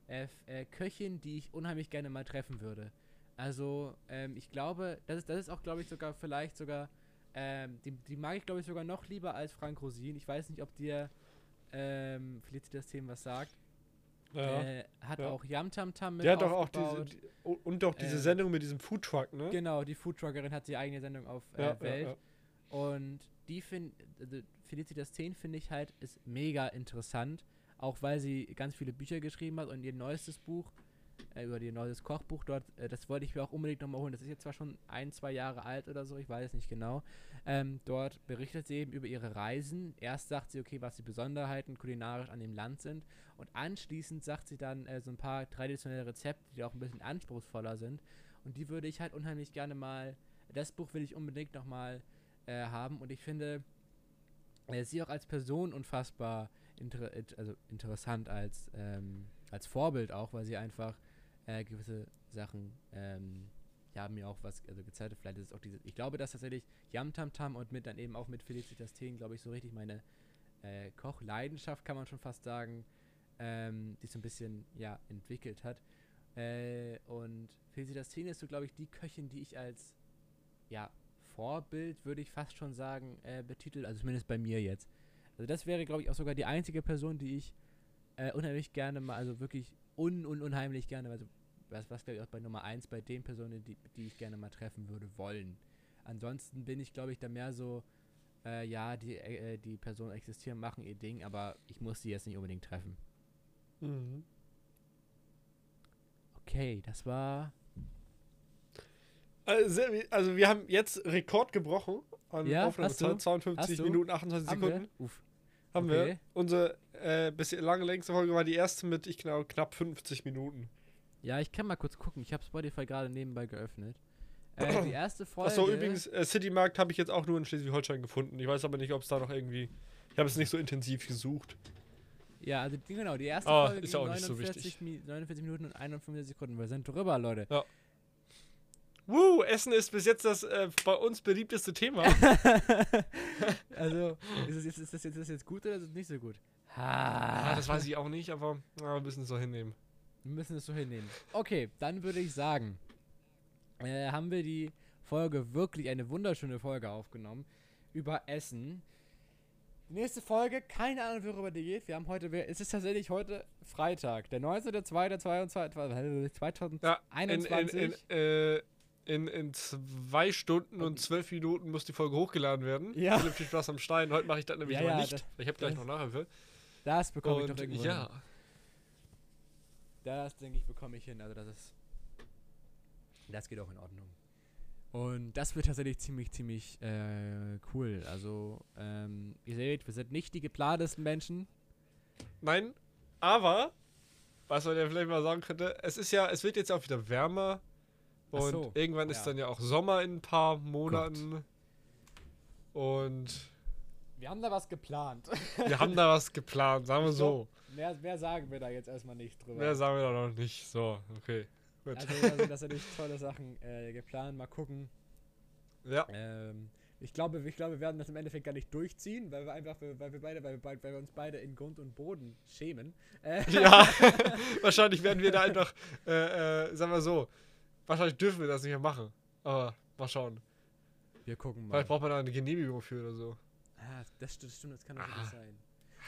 äh, äh, Köchin, die ich unheimlich gerne mal treffen würde. Also, ähm, ich glaube, das ist, das ist auch, glaube ich, sogar vielleicht sogar, ähm, die, die mag ich, glaube ich, sogar noch lieber als Frank Rosin. Ich weiß nicht, ob dir ähm, Felicitas Thehn was sagt. ja. Äh, hat ja. auch Yam Tam Tam mit Der hat doch auch diese, die, und doch diese Ähm, Sendung mit diesem Foodtruck, ne? Genau, die Foodtruckerin hat die eigene Sendung auf äh, Ja, ja, Welt. ja. Und die finde, also Felicitas 10 finde ich halt, ist mega interessant. Auch weil sie ganz viele Bücher geschrieben hat und ihr neuestes Buch, äh, über ihr neues Kochbuch dort, äh, das wollte ich mir auch unbedingt nochmal holen. Das ist jetzt zwar schon ein, zwei Jahre alt oder so, ich weiß es nicht genau. Ähm, dort berichtet sie eben über ihre Reisen. Erst sagt sie, okay, was die Besonderheiten kulinarisch an dem Land sind. Und anschließend sagt sie dann äh, so ein paar traditionelle Rezepte, die auch ein bisschen anspruchsvoller sind. Und die würde ich halt unheimlich gerne mal, das Buch will ich unbedingt nochmal äh, haben. Und ich finde äh, sie auch als Person unfassbar inter int- also interessant als, ähm, als Vorbild auch, weil sie einfach äh, gewisse Sachen, ähm, ja, mir auch was also gezeigt. Vielleicht ist es auch diese, ich glaube, dass tatsächlich Yam Tam Tam und mit dann eben auch mit Felicitas Thien, glaube ich, so richtig meine äh, Kochleidenschaft, kann man schon fast sagen, ähm, die so ein bisschen, ja, entwickelt hat. Äh, und Felicitas Thien ist so, glaube ich, die Köchin, die ich als, ja, Vorbild, würde ich fast schon sagen, äh, betitelt, also zumindest bei mir jetzt. Also das wäre, glaube ich, auch sogar die einzige Person, die ich äh, unheimlich gerne mal, also wirklich un, un unheimlich gerne, also was, was glaube ich auch bei Nummer 1 bei den Personen, die, die ich gerne mal treffen würde, wollen. Ansonsten bin ich, glaube ich, da mehr so, äh, ja, die, äh, die Personen existieren, machen ihr Ding, aber ich muss sie jetzt nicht unbedingt treffen. Mhm. Okay, das war. Also, also wir haben jetzt Rekord gebrochen an Ja, Aufnahmezeit, du? 52 Hast du? Minuten 28 Haben Sekunden. wir? Haben Okay. wir. Unsere äh, bisher lange längste Folge war die erste mit, ich glaube, knapp 50 Minuten. Ja, ich kann mal kurz gucken. Ich habe Spotify gerade nebenbei geöffnet. Äh, die erste Folge. Achso, übrigens, äh, Citymarkt habe ich jetzt auch nur in Schleswig-Holstein gefunden. Ich weiß aber nicht, ob es da noch irgendwie. Ich habe es nicht so intensiv gesucht. Ja, also genau, die erste Ah, Folge ist ja ging auch nicht so 49, wichtig. Mi 49 Minuten und 51 Sekunden. Wir sind drüber, Leute. Woo, Essen ist bis jetzt das äh, bei uns beliebteste Thema. also, ist, es jetzt, ist, das jetzt, ist das jetzt gut oder ist es nicht so gut? ah, das weiß ich auch nicht, aber ah, wir müssen es so hinnehmen. Wir müssen es so hinnehmen. Okay, dann würde ich sagen, äh, haben wir die Folge wirklich eine wunderschöne Folge aufgenommen über Essen. Die nächste Folge, keine Ahnung, worüber die geht. Wir haben heute, es ist tatsächlich heute Freitag, der 19.02.2021. Ja, in, in, in, äh, in, in zwei Stunden und zwölf Minuten muss die Folge hochgeladen werden. Ja. Philipp viel Spaß am Stein. Heute mache ich das nämlich Ja, mal ja, nicht. das- ich habe gleich noch Nachhilfe. Das bekomme ich doch Und irgendwo ja, hin. Das, denke ich, bekomme ich hin. Also das ist. Das geht auch in Ordnung. Und das wird tatsächlich ziemlich, ziemlich äh, cool. Also, ähm, ihr seht, wir sind nicht die geplantesten Menschen. nein, aber, was man ja vielleicht mal sagen könnte, es ist ja, es wird jetzt auch wieder wärmer. Und so, irgendwann ja. ist dann ja auch Sommer in ein paar Monaten. Und Wir haben da was geplant. wir haben da was geplant, sagen wir so. mehr, mehr sagen wir da jetzt erstmal nicht drüber. Mehr sagen wir da noch nicht. So, okay. Gut. also, da sind tatsächlich tolle Sachen äh, geplant. Mal gucken. ja. Ähm, ich glaube, ich glaube, wir werden das im Endeffekt gar nicht durchziehen, weil wir einfach, weil wir beide, weil wir, weil wir uns beide in Grund und Boden schämen. Äh, Ja, wahrscheinlich werden wir da einfach, äh, äh, sagen wir so, wahrscheinlich dürfen wir das nicht mehr machen. Aber mal schauen. wir gucken mal. Vielleicht braucht man da eine Genehmigung für oder so. Ah, das, st- das stimmt, das kann natürlich Ah. sein.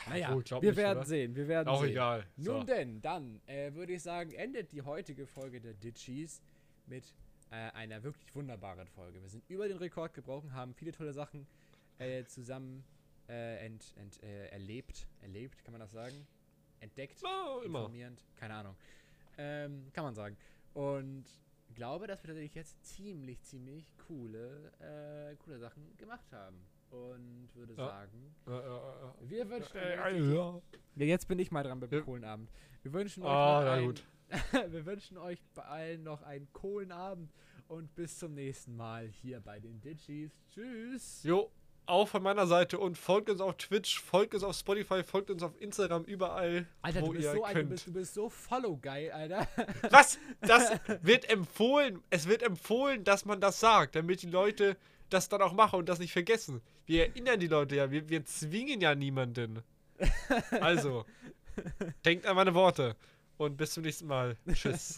Naja, glaub wir nicht, werden oder? sehen, wir werden Auch sehen. egal. Nun So. denn, dann äh, würde ich sagen, endet die heutige Folge der Ditchies mit äh, einer wirklich wunderbaren Folge. Wir sind über den Rekord gebrochen, haben viele tolle Sachen äh, zusammen äh, ent, ent, äh, erlebt. Erlebt, kann man das sagen? Entdeckt, Oh, immer. informierend, keine Ahnung. Ähm, kann man sagen. Und glaube, dass wir tatsächlich jetzt ziemlich, ziemlich coole, äh, coole Sachen gemacht haben. Und würde sagen, Ja, ja, ja. wir wünschen Äh, euch äh, ja. jetzt bin ich mal dran beim. Kohlenabend. Wir wünschen euch Ah, noch na einen, gut. wir wünschen euch allen noch einen coolen Abend und bis zum nächsten Mal hier bei den Digis. Tschüss. Jo, auch von meiner Seite und folgt uns auf Twitch, folgt uns auf Spotify, folgt uns auf Instagram, überall, Alter, wo du bist, ihr so ein, könnt. du, bist, du bist so follow-geil, Alter. Was? Das wird empfohlen. Es wird empfohlen, dass man das sagt, damit die Leute das dann auch machen und das nicht vergessen. Wir erinnern die Leute ja, wir, wir zwingen ja niemanden. Also, denkt an meine Worte und bis zum nächsten Mal. Tschüss.